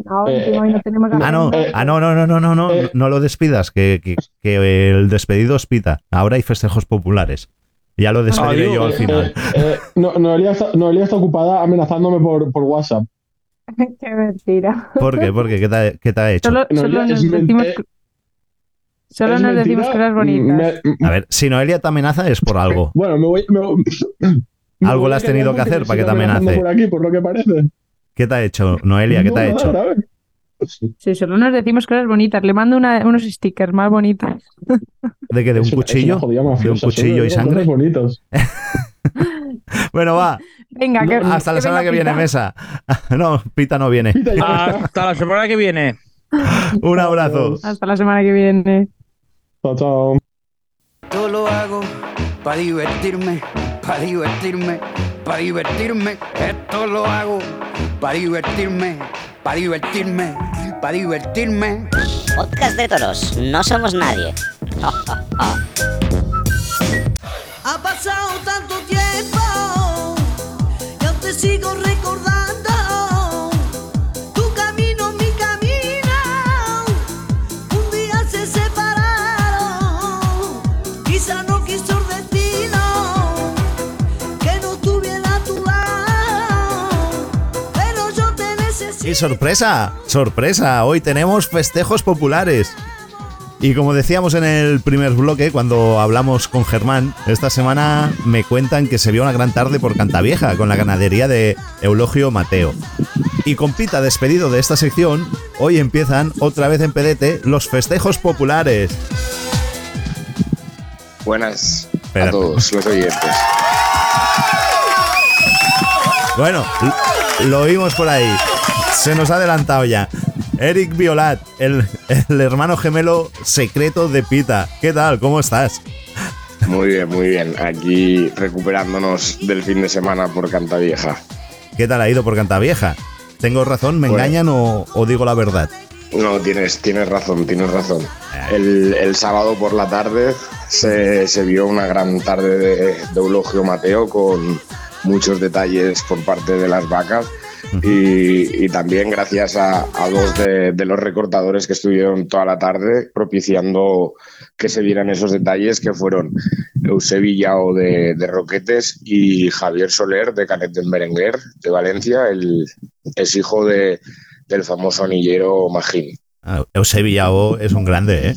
No, Eh, no tenemos Ah, no, agenda. ah, no, no, no, no, no, no, Eh. no lo despidas, que, que- que el despedido es pita. Ahora hay festejos populares. Ya lo despediré yo al Eh, final. eh, no, Noelia, está, Noelia está ocupada amenazándome por, por WhatsApp. Qué mentira. ¿Por qué? ¿Por qué? ¿Qué te, ha- qué te ha hecho? Solo, No, solo nos decimos, eh, solo ¿Es nos decimos cosas bonitas. Me- A ver, si Noelia te amenaza es por algo. bueno, me voy. me voy- me Algo le has tenido que hacer para que te amenace. Por aquí, por lo que parece. ¿Qué te ha hecho, Noelia? ¿Qué te ha No, hecho? Sí, solo nos decimos cosas bonitas. Le mando una- unos stickers más bonitos. ¿De qué? ¿De un cuchillo? ¿De un cuchillo y sangre? cosas bonitos. Bueno, va. Venga, que, Hasta la semana que viene, Pita. mesa. No, Pita no viene. Pita. Hasta la semana que viene. Un abrazo. Hasta la semana que viene. Chao, chao. Yo lo hago para divertirme, para divertirme, para divertirme. Esto lo hago para divertirme, para divertirme, para divertirme. Podcast de toros, no somos nadie. Ha pasado sigo recordando tu camino, mi camino. Un día se separaron, quizá no quiso el destino que no estuviera a tu lado, pero yo te necesito. Y sorpresa, sorpresa, hoy tenemos festejos populares. Y como decíamos en el primer bloque, cuando hablamos con Germán, esta semana me cuentan que se vio una gran tarde por Cantavieja con la ganadería de Eulogio Mateo. Y con Pita despedido de esta sección, hoy empiezan otra vez en Pedete los festejos populares. Buenas a todos los oyentes. Bueno, lo oímos por ahí. Se nos ha adelantado ya. Eric Violat, el, el hermano gemelo secreto de Pita. ¿Qué tal? ¿Cómo estás? Muy bien, muy bien. Aquí recuperándonos del fin de semana por Cantavieja. ¿Qué tal ha ido por Cantavieja? ¿Tengo razón? ¿Me Bueno. engañan o, o digo la verdad? No, tienes, tienes razón, tienes razón. El, el sábado por la tarde se, se vio una gran tarde de, de Eulogio Mateo con muchos detalles por parte de las vacas y, y también gracias a, a dos de, de los recortadores que estuvieron toda la tarde propiciando que se vieran esos detalles que fueron Eusebio de, de Roquetes y Javier Soler de Canet de Berenguer de Valencia, el, es hijo de, del famoso anillero Magín. Ah, Eusebio es un grande, ¿eh?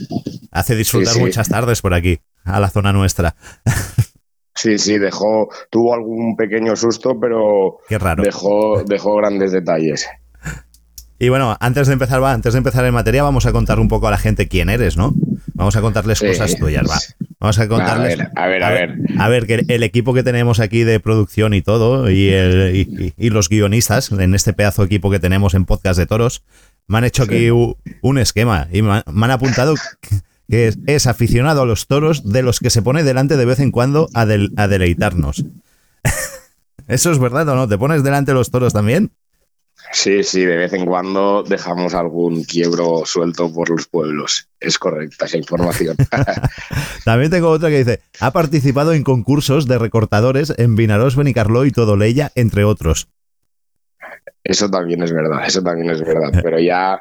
Hace disfrutar Sí, sí. muchas tardes por aquí, a la zona nuestra. Sí, sí, dejó, tuvo algún pequeño susto, pero Qué raro. dejó, dejó grandes detalles. Y bueno, antes de empezar, va, antes de empezar en materia, vamos a contar un poco a la gente quién eres, ¿no? Vamos a contarles Sí. cosas tuyas, va. Vamos a contarles. ver, a ver, a ver. A ver, que el equipo que tenemos aquí de producción y todo, y, el- y- los guionistas, en este pedazo de equipo que tenemos en Podcast de Toros, me han hecho aquí un esquema y me han, me han apuntado que es, es aficionado a los toros de los que se pone delante de vez en cuando a, del- a deleitarnos. ¿Eso es verdad o no? ¿Te pones delante de los toros también? Sí, sí, de vez en cuando dejamos algún quiebro suelto por los pueblos. Es correcta esa información. También tengo otra que dice, ha participado en concursos de recortadores en Vinaros, Benicarló y Todoleya, entre otros. eso también es verdad, eso también es verdad. Pero ya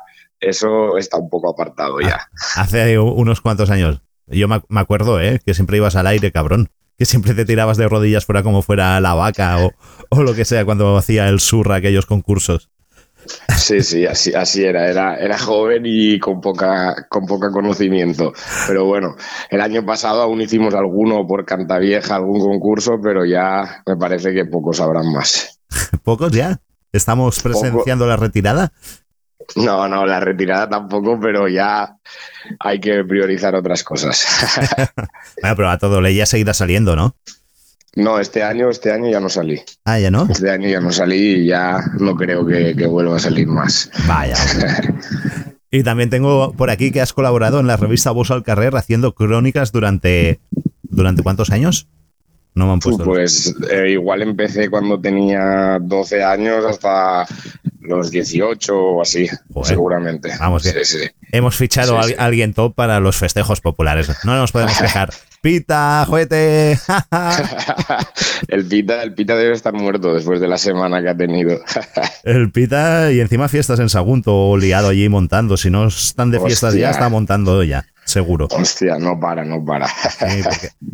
eso está un poco apartado ya. Hace unos cuantos años. Yo me acuerdo, ¿eh? Que siempre ibas al aire, cabrón. Que siempre te tirabas de rodillas fuera como fuera la vaca o, o lo que sea cuando hacía el surra aquellos concursos. Sí, sí, así, así era. era. Era joven y con poca, con poca conocimiento. Pero bueno, el año pasado aún hicimos alguno por Cantavieja, algún concurso, pero ya me parece que pocos sabrán más. ¿Pocos ya? ¿Estamos presenciando la retirada? No, no, la retirada tampoco, pero ya hay que priorizar otras cosas. Bueno, pero a Todoleya seguirá saliendo, ¿no? No, este año, este año ya no salí. Ah, ya no. Este año ya no salí y ya no creo que, que vuelva a salir más. Vaya. Y también tengo por aquí que has colaborado en la revista Voz al Carrer haciendo crónicas durante... ¿Durante cuántos años? No me han puesto. Pues eh, igual empecé cuando tenía 12 años hasta los 18 o así, seguramente. Vamos, Sí, sí. hemos fichado a alguien top para los festejos populares. No nos podemos quejar. Pita, juguete. El Pita, el Pita debe estar muerto después de la semana que ha tenido. El Pita y encima fiestas en Sagunto liado allí montando. Si no están de fiestas ya, está montando ya, seguro. Hostia, no para, no para. Sí,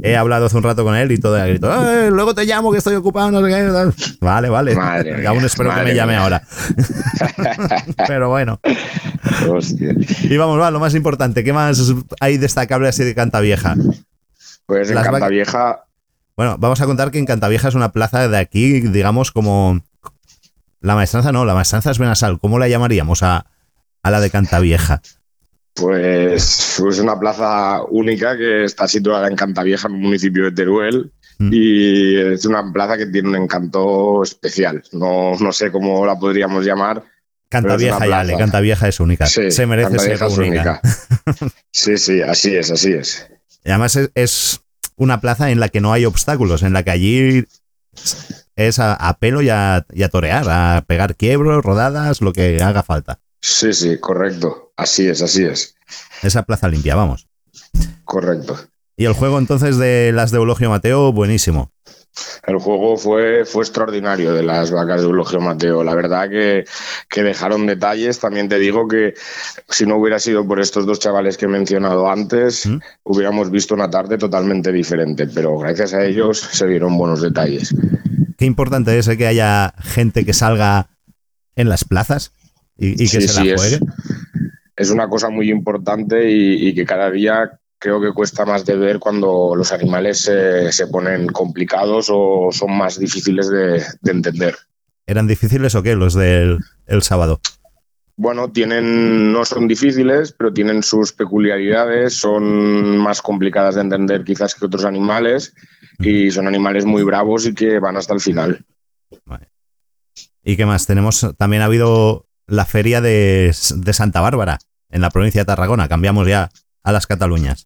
he hablado hace un rato con él y todo el grito. "Eh, luego te llamo que estoy ocupado, no sé qué. tal". Vale, vale. Madre mía, Aún espero que me llame mía. ahora. Pero bueno. Hostia. Y vamos, va, lo más importante. ¿Qué más hay destacable así de Cantavieja? Pues en Las Cantavieja, Bueno, vamos a contar que en Cantavieja es una plaza de aquí, digamos, como. La maestranza no, la maestranza es Benasal. ¿Cómo la llamaríamos a, a la de Cantavieja? Pues es una plaza única que está situada en Cantavieja, en el municipio de Teruel. Mm. Y es una plaza que tiene un encanto especial. No, no sé cómo la podríamos llamar. Cantavieja, ya, le. Cantavieja es única. Sí, Se merece ser es única. Sí, sí, así es, así es. Y además es, es una plaza en la que no hay obstáculos, en la que allí es a, a pelo y a, y a torear, a pegar quiebros, rodadas, lo que haga falta. Sí, sí, correcto. Así es, así es. Esa plaza limpia, vamos. Correcto. Y el juego entonces de las de Eulogio Mateo, buenísimo. El juego fue, fue extraordinario de las vacas de Eulogio Mateo. La verdad que, que dejaron detalles. También te digo que si no hubiera sido por estos dos chavales que he mencionado antes, hubiéramos visto una tarde totalmente diferente. Pero gracias a ellos se vieron buenos detalles. Qué importante es eh, que haya gente que salga en las plazas y, y que Sí, se sí, la es- juegue. es una cosa muy importante y, y que cada día creo que cuesta más de ver cuando los animales se, se ponen complicados o son más difíciles de, de entender. ¿Eran difíciles o qué los del el sábado? Bueno, tienen, no son difíciles, pero tienen sus peculiaridades, son más complicadas de entender quizás que otros animales y son animales muy bravos y que van hasta el final. ¿Y qué más? Tenemos, también ha habido la feria de, Santa Bárbara, en la provincia de Tarragona. Cambiamos ya a las Cataluñas.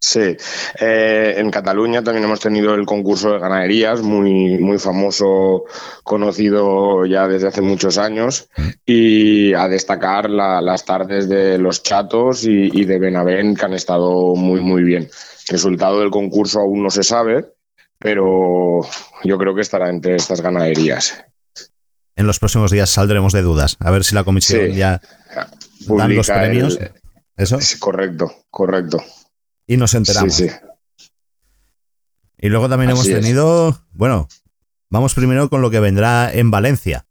Sí, eh, en Cataluña también hemos tenido el concurso de ganaderías, muy, muy famoso, conocido ya desde hace muchos años, y a destacar la- las tardes de los chatos y, y de Benavent, que han estado muy, muy bien. Resultado del concurso aún no se sabe, pero yo creo que estará entre estas ganaderías. En los próximos días saldremos de dudas. A ver si la comisión Sí. ya dan los premios. el- Eso. Sí, correcto, correcto. Y nos enteramos. Sí, sí. Y luego también Así hemos es. tenido, bueno, vamos primero con lo que vendrá en Valencia.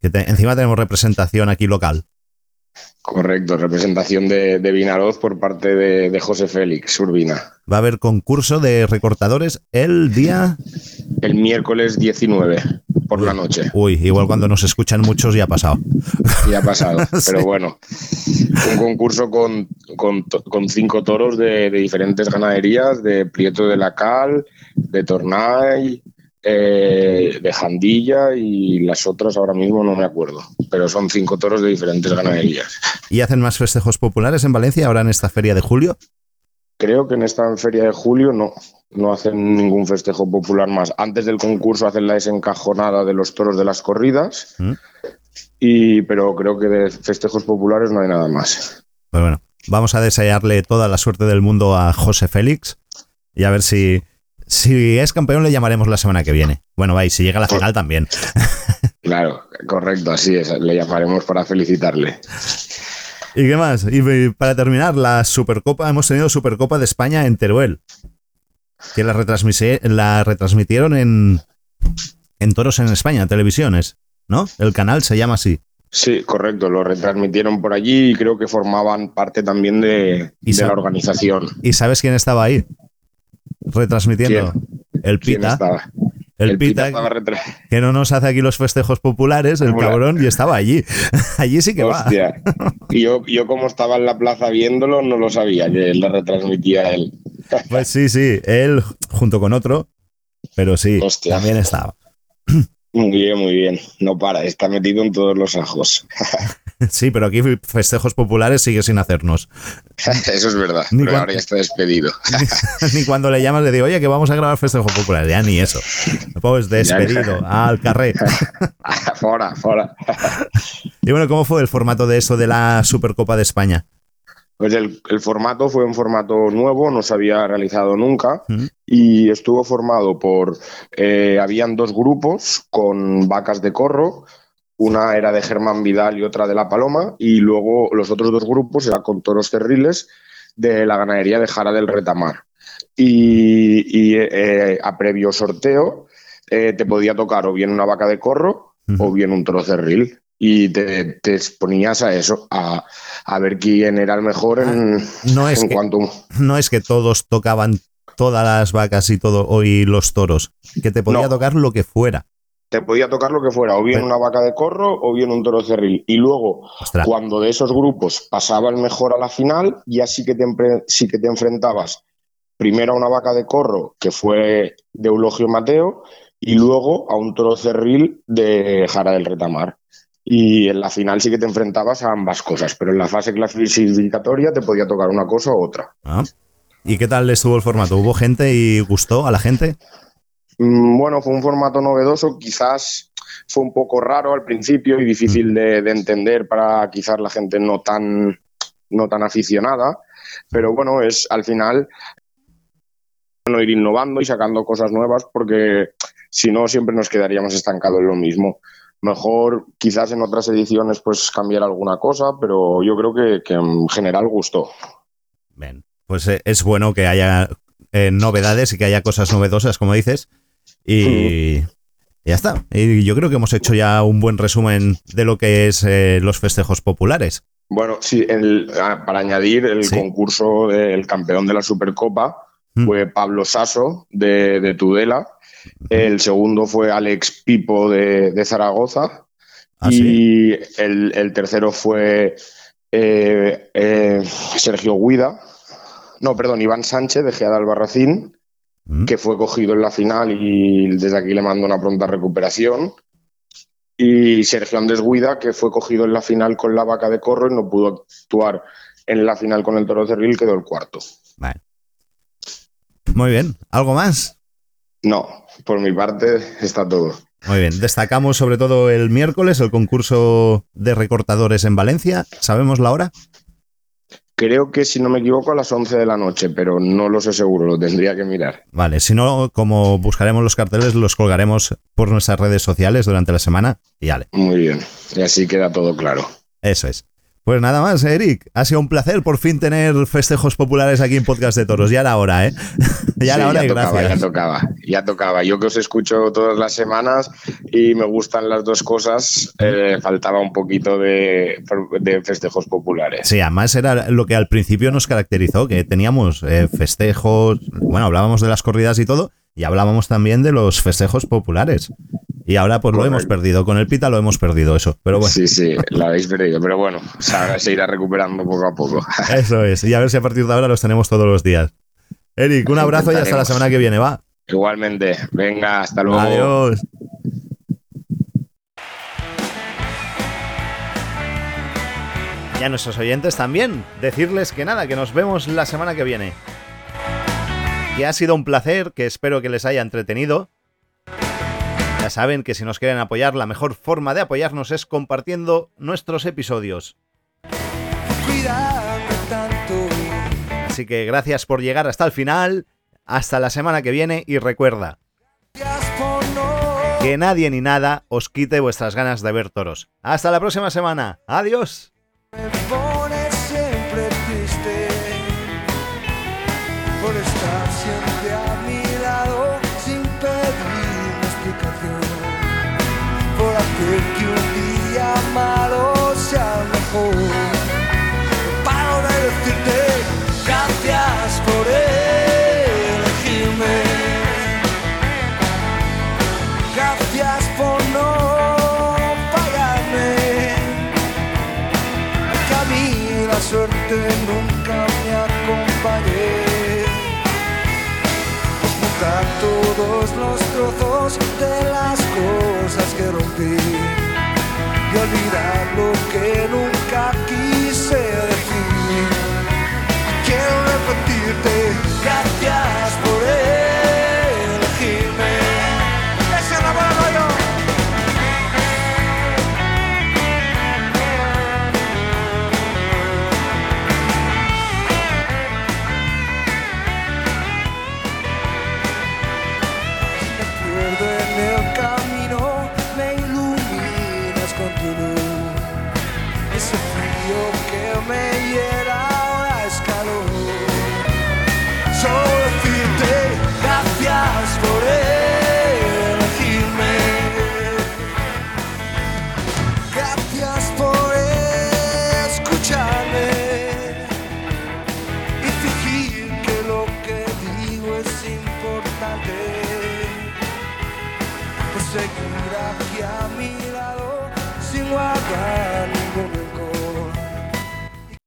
Que te- encima tenemos representación aquí local. Correcto, representación de, de Vinaroz por parte de, de José Félix Urbina. Va a haber concurso de recortadores el día. El miércoles 19 por la noche. Uy, igual cuando nos escuchan muchos ya ha pasado. Ya ha pasado. Sí. Pero bueno, un concurso con, con, con cinco toros de, de diferentes ganaderías, de Prieto de la Cal, de Tornay, eh, de Jandilla y las otras ahora mismo no me acuerdo. Pero son cinco toros de diferentes ganaderías. ¿Y hacen más festejos populares en Valencia ahora en esta feria de julio? Creo que en esta feria de julio no, no hacen ningún festejo popular más. Antes del concurso hacen la desencajonada de los toros de las corridas, ¿Mm? y, pero creo que de festejos populares no hay nada más. Pues bueno, vamos a desearle toda la suerte del mundo a José Félix y a ver si, si es campeón le llamaremos la semana que viene. Bueno, va, y si llega a la final también. Claro, correcto, así es. Le llamaremos para felicitarle. ¿Y qué más? Y para terminar, la Supercopa, hemos tenido Supercopa de España en Teruel. Que la, la retransmitieron en, en Toros en España, televisiones, ¿no? El canal se llama así. Sí, correcto, lo retransmitieron por allí y creo que formaban parte también de, Y de la organización. ¿Y sabes quién estaba ahí? Retransmitiendo. El ¿Quién Pita. estaba? El, El Pita que no nos hace aquí los festejos populares, el Hola. cabrón, y estaba allí. allí sí que va. Y yo, yo como estaba en la plaza viéndolo, no lo sabía que la retransmitía él. Pues sí, sí, él junto con otro, pero sí, Hostia. también estaba. Muy bien, muy bien. No para, está metido en todos los ajos. Sí, pero aquí festejos populares sigue sin hacernos. Eso es verdad. Ni Pero cuan- ahora ya está despedido. ni cuando le llamas le digo, oye, que vamos a grabar festejos populares. Ya ni eso. Pues despedido, al carré. Fora, fora. Y bueno, ¿cómo fue el formato de eso de la Supercopa de España? Pues el, el formato fue un formato nuevo, no se había realizado nunca y estuvo formado por, eh, habían dos grupos con vacas de corro, una era de Germán Vidal y otra de La Paloma y luego los otros dos grupos eran con toros cerriles de la ganadería de Jara del Retamar. Y, y, eh, a previo sorteo eh, te podía tocar o bien una vaca de corro o bien un toro cerril y te, te exponías a eso, a, a ver quién era el mejor en, No es en que- cuanto... No es que todos tocaban todas las vacas y todo, o y los toros, que te podía No. tocar lo que fuera. Te podía tocar lo que fuera, o bien una vaca de corro o bien un toro cerril. Y luego, Ostras. cuando de esos grupos pasaba el mejor a la final, ya sí que te, sí que te enfrentabas primero a una vaca de corro, que fue de Eulogio Mateo, y luego a un toro cerril de Jara del Retamar. Y en la final sí que te enfrentabas a ambas cosas, pero en la fase clasificatoria te podía tocar una cosa u otra. Ah. ¿Y qué tal estuvo el formato? ¿Hubo gente y gustó a la gente? Mm, Bueno, fue un formato novedoso, quizás fue un poco raro al principio y difícil de, de entender para quizás la gente no tan, no tan aficionada, pero bueno, es al final bueno, ir innovando y sacando cosas nuevas porque si no siempre nos quedaríamos estancados en lo mismo. Mejor quizás en otras ediciones pues cambiar alguna cosa, pero yo creo que, que en general gustó. Bien, pues eh, es bueno que haya eh, novedades y que haya cosas novedosas, como dices. Y ya está. Y yo creo que hemos hecho ya un buen resumen de lo que es eh, los festejos populares. Bueno, sí, el- para añadir, el Sí. concurso del campeón de la Supercopa Mm. fue Pablo Sasso de, de Tudela. El segundo fue Alex Pipo de, de Zaragoza. Ah, y el, el tercero fue eh, eh, Sergio Guida. No, perdón, Iván Sánchez de Geada Albarracín, Mm. que fue cogido en la final y desde aquí le mando una pronta recuperación. Y Sergio Andrés Guida, que fue cogido en la final con la vaca de corro y no pudo actuar en la final con el toro cerril, quedó el cuarto. Vale. Muy bien. ¿Algo más? No, por mi parte está todo. Muy bien. Destacamos sobre todo el miércoles el concurso de recortadores en Valencia. ¿Sabemos la hora? Creo que, si no me equivoco, a las 11 de la noche, pero no lo sé seguro, lo tendría que mirar. Vale, si no, como buscaremos los carteles, los colgaremos por nuestras redes sociales durante la semana y vale. Muy bien, y así queda todo claro. Eso es. Pues nada más, Eric. Ha sido un placer por fin tener festejos populares aquí en Podcast de Toros. Ya era hora, ¿eh? ya Sí, hora y tocaba, gracias. Ya tocaba, ya tocaba. Yo que os escucho todas las semanas y me gustan las dos cosas, eh, faltaba un poquito de, de festejos populares. Sí, además era lo que al principio nos caracterizó, que teníamos eh, festejos, bueno, hablábamos de las corridas y todo, y hablábamos también de los festejos populares. Y ahora pues lo hemos perdido, con el pita lo hemos perdido eso, pero bueno. Sí, sí, lo habéis perdido, pero bueno, o sea, se irá recuperando poco a poco. Eso es, y a ver si a partir de ahora los tenemos todos los días. Eric, un abrazo y hasta la semana que viene, va. Igualmente, venga, hasta luego. Adiós. Y a nuestros oyentes también, decirles que nada, que nos vemos la semana que viene. Que ha sido un placer, que espero que les haya entretenido. Ya saben que si nos quieren apoyar, la mejor forma de apoyarnos es compartiendo nuestros episodios. Así que gracias por llegar hasta el final. Hasta la semana que viene y recuerda que nadie ni nada os quite vuestras ganas de ver toros. Hasta la próxima semana. Adiós. De decirte gracias por elegirme. Gracias por no fallarme que a mí la suerte nunca me acompañé. Todos los trozos de las cosas que rompí olvidar lo que nunca quise decir. Quiero repetirte,